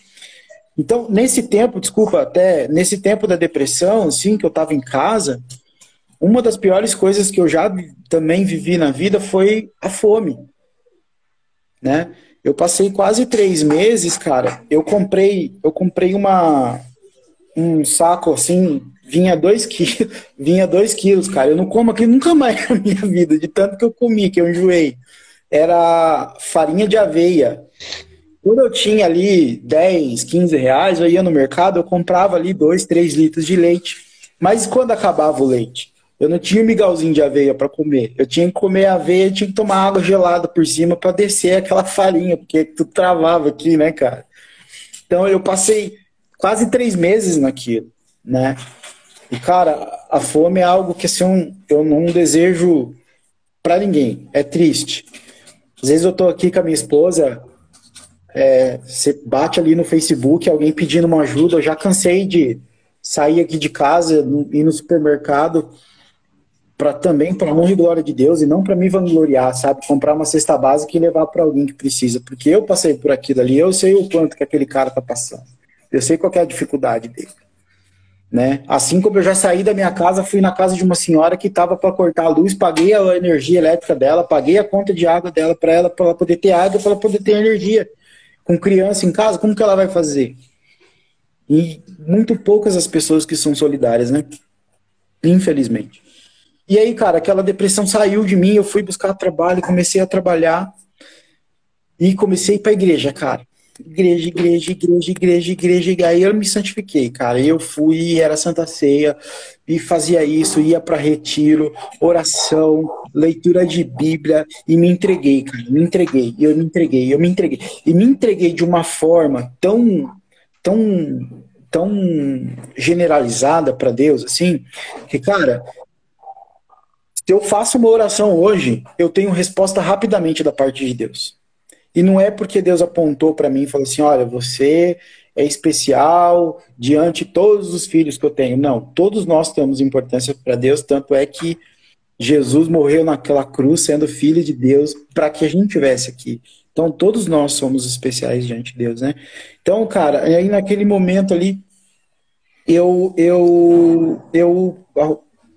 Então, nesse tempo, desculpa, até nesse tempo da depressão, assim, que eu tava em casa, uma das piores coisas que eu já também vivi na vida foi a fome, né? Eu passei quase três meses, cara. Eu comprei, eu comprei uma um saco assim, vinha dois quilos, vinha dois quilos, cara. Eu não como aqui nunca mais na minha vida, de tanto que eu comi, que eu enjoei. Era farinha de aveia. Quando eu tinha ali 10, 15 reais, eu ia no mercado, eu comprava ali 2, 3 litros de leite. Mas quando acabava o leite? Eu não tinha migalzinho de aveia para comer. Eu tinha que comer aveia tinha que tomar água gelada por cima para descer aquela farinha, porque tu travava aqui, né, cara? Então eu passei quase três meses naquilo, né? E, cara, a fome é algo que assim, eu não desejo para ninguém. É triste. Às vezes eu tô aqui com a minha esposa, é, você bate ali no Facebook, alguém pedindo uma ajuda, eu já cansei de sair aqui de casa, ir no supermercado para também para honra e glória de Deus e não para me vangloriar, sabe? Comprar uma cesta básica e levar para alguém que precisa, porque eu passei por aquilo ali, eu sei o quanto que aquele cara tá passando. Eu sei qual é a dificuldade dele. Né? Assim como eu já saí da minha casa, fui na casa de uma senhora que estava para cortar a luz, paguei a energia elétrica dela, paguei a conta de água dela para ela, para ela poder ter água, para ela poder ter energia. Com criança em casa, como que ela vai fazer? E muito poucas as pessoas que são solidárias, né? Infelizmente. E aí, cara, aquela depressão saiu de mim, eu fui buscar trabalho, comecei a trabalhar e comecei a ir pra igreja, cara. Igreja, igreja, igreja, igreja, igreja, e aí eu me santifiquei, cara. Eu fui, era Santa Ceia, e fazia isso, ia para retiro, oração, leitura de Bíblia, e me entreguei, cara. Me entreguei, eu me entreguei, eu me entreguei. E me entreguei de uma forma tão, tão tão generalizada para Deus, assim, que, cara, se eu faço uma oração hoje, eu tenho resposta rapidamente da parte de Deus. E não é porque Deus apontou para mim e falou assim: olha, você é especial diante de todos os filhos que eu tenho. Não, todos nós temos importância para Deus, tanto é que Jesus morreu naquela cruz sendo filho de Deus para que a gente tivesse aqui. Então todos nós somos especiais diante de Deus, né? Então, cara, aí naquele momento ali eu eu eu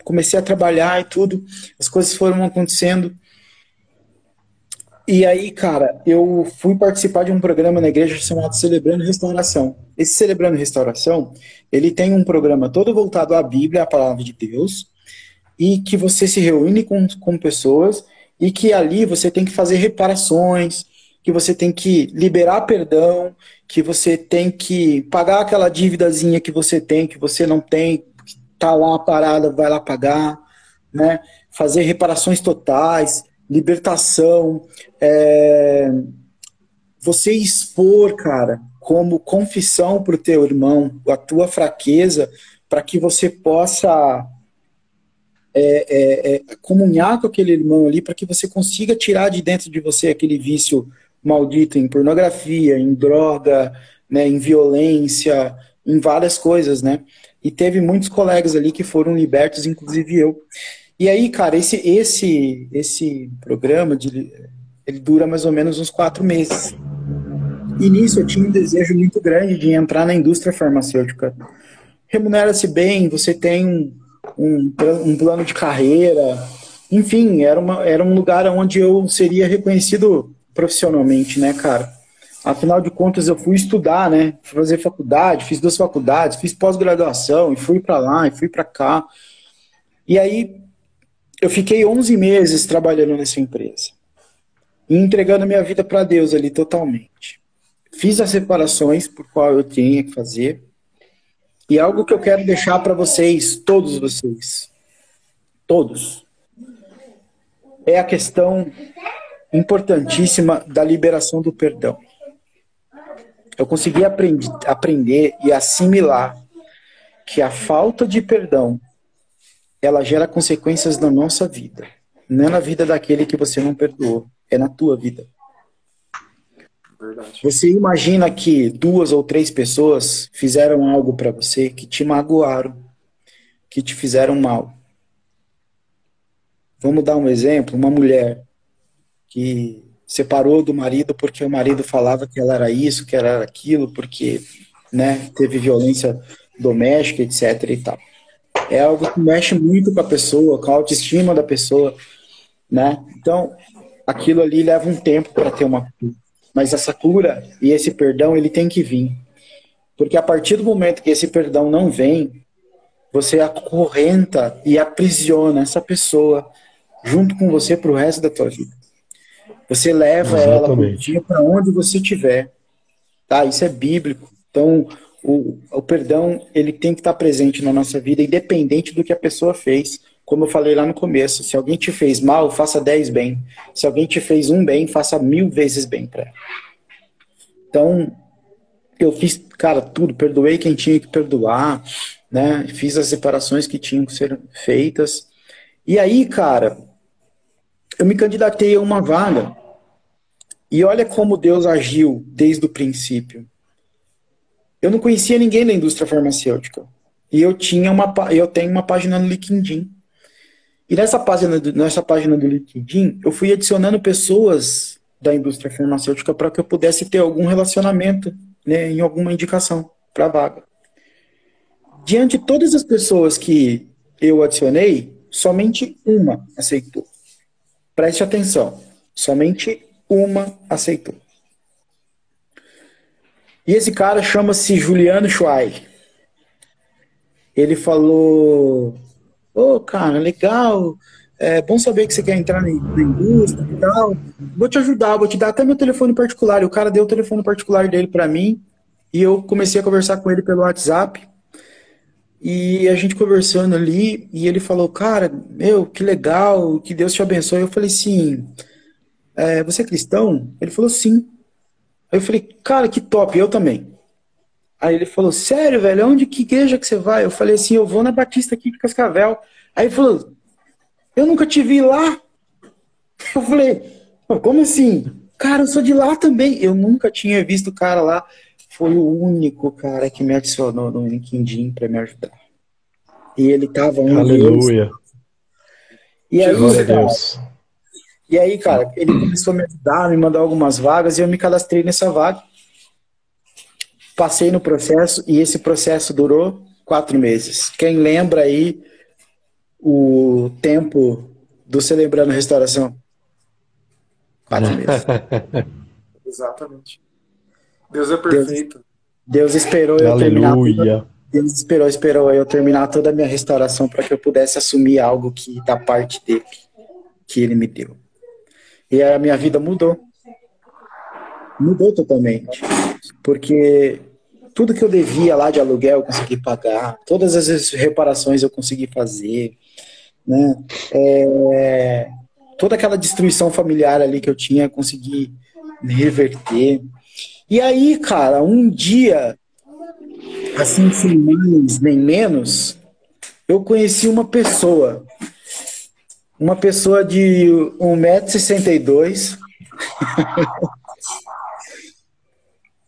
comecei a trabalhar e tudo, as coisas foram acontecendo. E aí, cara, eu fui participar de um programa na igreja chamado Celebrando Restauração. Esse Celebrando Restauração, ele tem um programa todo voltado à Bíblia, à palavra de Deus, e que você se reúne com, com pessoas e que ali você tem que fazer reparações, que você tem que liberar perdão, que você tem que pagar aquela dívidazinha que você tem, que você não tem, tá lá parada, vai lá pagar, né? Fazer reparações totais, libertação, é, você expor, cara, como confissão para o teu irmão a tua fraqueza, para que você possa é, é, é, comunhar com aquele irmão ali, para que você consiga tirar de dentro de você aquele vício maldito em pornografia, em droga, né, em violência, em várias coisas, né? E teve muitos colegas ali que foram libertos, inclusive eu. E aí, cara, esse, esse, esse programa de, ele dura mais ou menos uns quatro meses. E nisso eu tinha um desejo muito grande de entrar na indústria farmacêutica. Remunera-se bem, você tem um, um, plano de carreira, enfim, era, uma, era um lugar onde eu seria reconhecido profissionalmente, né, cara? Afinal de contas, eu fui estudar, né? Fui fazer faculdade, fiz duas faculdades, fiz pós-graduação, e fui para lá, e fui para cá. E aí, eu fiquei 11 meses trabalhando nessa empresa e entregando minha vida para Deus ali totalmente. Fiz as separações por qual eu tinha que fazer. E algo que eu quero deixar para vocês, todos vocês, todos, é a questão importantíssima da liberação do perdão. Eu consegui aprend aprender e assimilar que a falta de perdão ela gera consequências na nossa vida. Não é na vida daquele que você não perdoou, é na tua vida. Verdade. Você imagina que duas ou três pessoas fizeram algo para você que te magoaram, que te fizeram mal. Vamos dar um exemplo: uma mulher que separou do marido porque o marido falava que ela era isso, que ela era aquilo, porque né, teve violência doméstica, etc. e tal é algo que mexe muito com a pessoa, com a autoestima da pessoa, né? Então, aquilo ali leva um tempo para ter uma cura. Mas essa cura e esse perdão, ele tem que vir. Porque a partir do momento que esse perdão não vem, você acorrenta e aprisiona essa pessoa junto com você para o resto da tua vida. Você leva Exatamente. ela para onde você estiver. Tá? Isso é bíblico. Então, o, o perdão ele tem que estar presente na nossa vida, independente do que a pessoa fez. Como eu falei lá no começo, se alguém te fez mal, faça dez bem. Se alguém te fez um bem, faça mil vezes bem para ela. Então, eu fiz, cara, tudo, perdoei quem tinha que perdoar, né? Fiz as separações que tinham que ser feitas. E aí, cara, eu me candidatei a uma vaga. E olha como Deus agiu desde o princípio eu não conhecia ninguém da indústria farmacêutica. E eu tinha uma eu tenho uma página no LinkedIn. E nessa página do, nessa página do LinkedIn, eu fui adicionando pessoas da indústria farmacêutica para que eu pudesse ter algum relacionamento, né, em alguma indicação para vaga. Diante de todas as pessoas que eu adicionei, somente uma aceitou. Preste atenção, somente uma aceitou. E esse cara chama-se Juliano Schweig. Ele falou: Ô, oh, cara, legal. É bom saber que você quer entrar na indústria e tal. Vou te ajudar, vou te dar até meu telefone particular. E o cara deu o telefone particular dele para mim. E eu comecei a conversar com ele pelo WhatsApp. E a gente conversando ali, e ele falou, cara, meu, que legal, que Deus te abençoe. Eu falei, sim, é, você é cristão? Ele falou, sim. Aí eu falei, cara, que top, eu também. Aí ele falou, sério, velho, onde que igreja que você vai? Eu falei assim, eu vou na Batista aqui de Cascavel. Aí ele falou, eu nunca te vi lá. Eu falei, como assim? Cara, eu sou de lá também. Eu nunca tinha visto o cara lá. Foi o único cara que me adicionou no LinkedIn para me ajudar. E ele tava um Aleluia. Deus. E aí, cara, e aí, cara, ele começou a me ajudar, me mandar algumas vagas e eu me cadastrei nessa vaga. Passei no processo e esse processo durou quatro meses. Quem lembra aí o tempo do Celebrando Restauração? Quatro meses. Exatamente. Deus é perfeito. Deus, Deus esperou eu terminar. Toda, Deus esperou, esperou eu terminar toda a minha restauração para que eu pudesse assumir algo que da parte dele, que ele me deu. E a minha vida mudou. Mudou totalmente. Porque tudo que eu devia lá de aluguel eu consegui pagar, todas as reparações eu consegui fazer, né? É, toda aquela destruição familiar ali que eu tinha, eu consegui reverter. E aí, cara, um dia, assim, sem mais nem menos, eu conheci uma pessoa uma pessoa de 1,62m.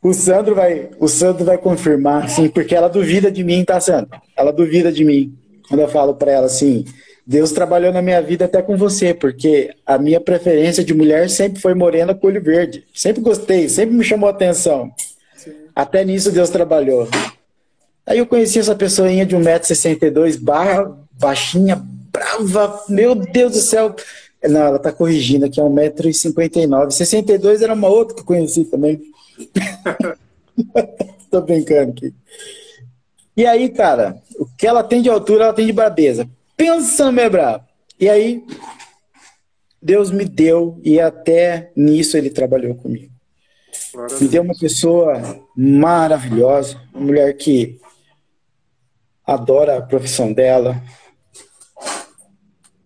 o Sandro vai, o Sandro vai confirmar, sim, porque ela duvida de mim, tá, Sandro? Ela duvida de mim. Quando eu falo para ela assim, Deus trabalhou na minha vida até com você, porque a minha preferência de mulher sempre foi morena com olho verde. Sempre gostei, sempre me chamou a atenção. Sim. Até nisso Deus trabalhou. Aí eu conheci essa pessoinha de 1,62m, barra, baixinha, brava, meu Deus do céu. Não, ela tá corrigindo aqui, é 1,59m. 62 era uma outra que eu conheci também. Tô brincando aqui. E aí, cara, o que ela tem de altura, ela tem de brabeza. Pensa, meu brabo. E aí, Deus me deu, e até nisso ele trabalhou comigo. Me deu uma pessoa maravilhosa, uma mulher que adora a profissão dela,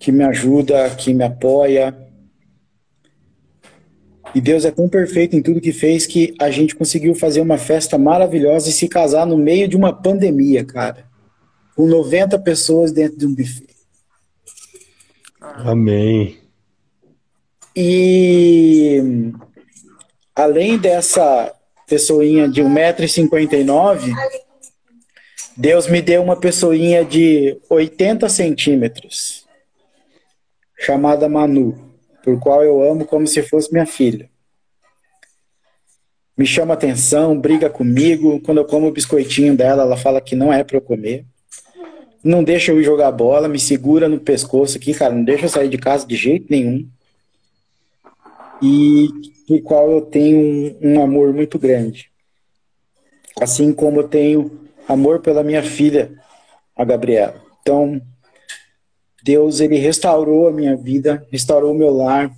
que me ajuda, que me apoia. E Deus é tão perfeito em tudo que fez que a gente conseguiu fazer uma festa maravilhosa e se casar no meio de uma pandemia, cara. Com 90 pessoas dentro de um buffet. Amém. E além dessa pessoinha de 1,59m, Deus me deu uma pessoinha de 80 centímetros chamada Manu, por qual eu amo como se fosse minha filha. Me chama atenção, briga comigo. Quando eu como o biscoitinho dela, ela fala que não é para eu comer. Não deixa eu ir jogar bola, me segura no pescoço aqui, cara. Não deixa eu sair de casa de jeito nenhum. E por qual eu tenho um, um amor muito grande. Assim como eu tenho amor pela minha filha, a Gabriela. Então, Deus ele restaurou a minha vida, restaurou o meu lar,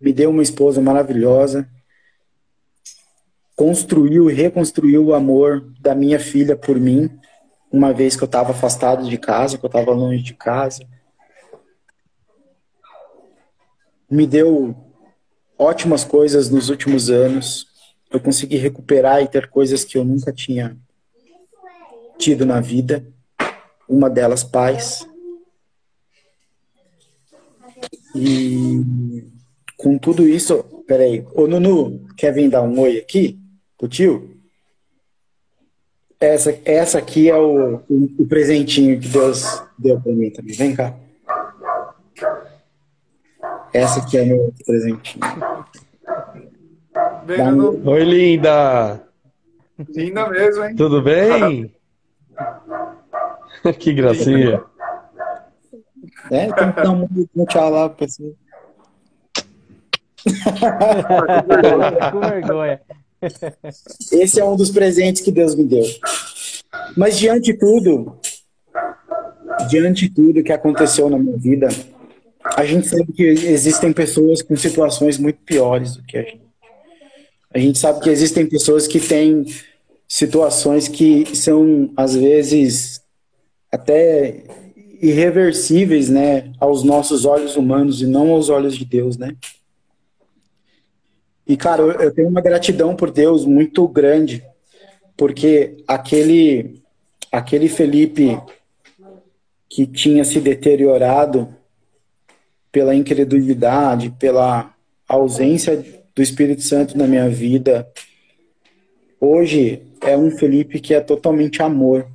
me deu uma esposa maravilhosa, construiu e reconstruiu o amor da minha filha por mim, uma vez que eu estava afastado de casa, que eu estava longe de casa. Me deu ótimas coisas nos últimos anos. Eu consegui recuperar e ter coisas que eu nunca tinha tido na vida. Uma delas, paz. E com tudo isso, peraí, ô Nunu, quer vir dar um oi aqui pro tio? Essa, essa aqui é o, o, o presentinho que Deus deu para mim também. Vem cá. Essa aqui é meu presentinho. Bem, um... Oi, linda! Linda mesmo, hein? Tudo bem? que gracinha. É, tem que dar um tchau lá pra você. Com vergonha. Esse é um dos presentes que Deus me deu. Mas diante de tudo, diante de tudo que aconteceu na minha vida, a gente sabe que existem pessoas com situações muito piores do que a gente. A gente sabe que existem pessoas que têm situações que são, às vezes, até irreversíveis, né, aos nossos olhos humanos e não aos olhos de Deus, né? E cara, eu, tenho uma gratidão por Deus muito grande, porque aquele, aquele Felipe que tinha se deteriorado pela incredulidade, pela ausência do Espírito Santo na minha vida, hoje é um Felipe que é totalmente amor.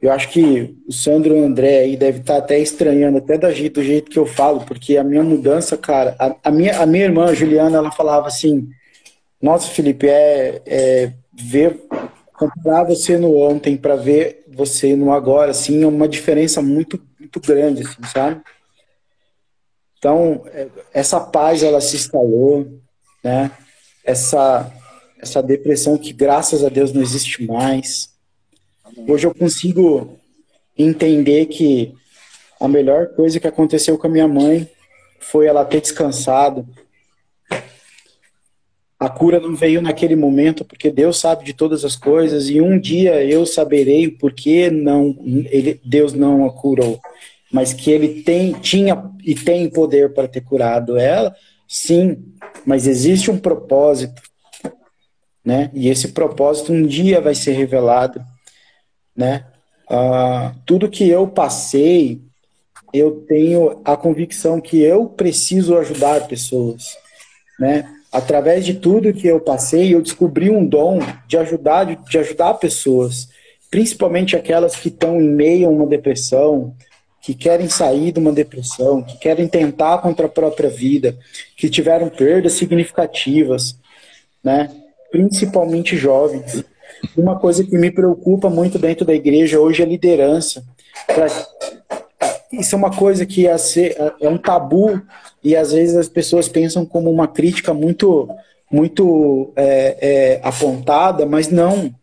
Eu acho que o Sandro André aí deve estar até estranhando, até do jeito, do jeito que eu falo, porque a minha mudança, cara, a, a minha, a minha irmã, a Juliana, ela falava assim: Nossa, Felipe, é, é ver, comparar você no ontem para ver você no agora, assim, é uma diferença muito, muito grande, assim, sabe? Então, é, essa paz, ela se instalou, né? Essa, essa depressão que, graças a Deus, não existe mais Hoje eu consigo entender que a melhor coisa que aconteceu com a minha mãe foi ela ter descansado. A cura não veio naquele momento, porque Deus sabe de todas as coisas, e um dia eu saberei o porquê não, ele, Deus não a curou. Mas que ele tem, tinha e tem poder para ter curado ela, sim, mas existe um propósito, né? E esse propósito um dia vai ser revelado né? Uh, tudo que eu passei, eu tenho a convicção que eu preciso ajudar pessoas, né? Através de tudo que eu passei, eu descobri um dom de ajudar, de, de ajudar pessoas, principalmente aquelas que estão em meio a uma depressão, que querem sair de uma depressão, que querem tentar contra a própria vida, que tiveram perdas significativas, né? Principalmente jovens. Uma coisa que me preocupa muito dentro da igreja hoje é a liderança. Isso é uma coisa que é, um tabu e às vezes as pessoas pensam como uma crítica muito, muito é, é, apontada, mas não.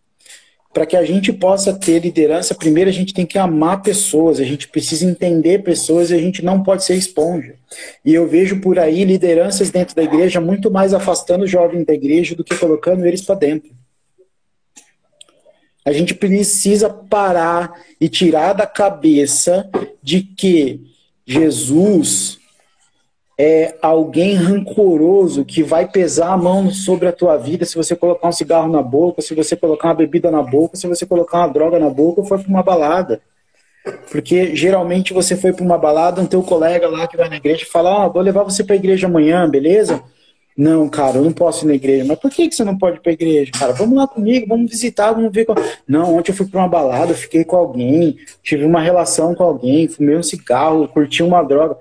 Para que a gente possa ter liderança, primeiro a gente tem que amar pessoas, a gente precisa entender pessoas e a gente não pode ser esponja. E eu vejo por aí lideranças dentro da igreja muito mais afastando os jovens da igreja do que colocando eles para dentro. A gente precisa parar e tirar da cabeça de que Jesus é alguém rancoroso que vai pesar a mão sobre a tua vida se você colocar um cigarro na boca, se você colocar uma bebida na boca, se você colocar uma droga na boca ou for para uma balada. Porque geralmente você foi para uma balada, um teu colega lá que vai na igreja fala: Ó, oh, vou levar você para a igreja amanhã, beleza? Não, cara, eu não posso ir na igreja. Mas por que, que você não pode ir pra igreja? Cara, vamos lá comigo, vamos visitar, vamos ver. Qual... Não, ontem eu fui pra uma balada, fiquei com alguém, tive uma relação com alguém, fumei um cigarro, curti uma droga.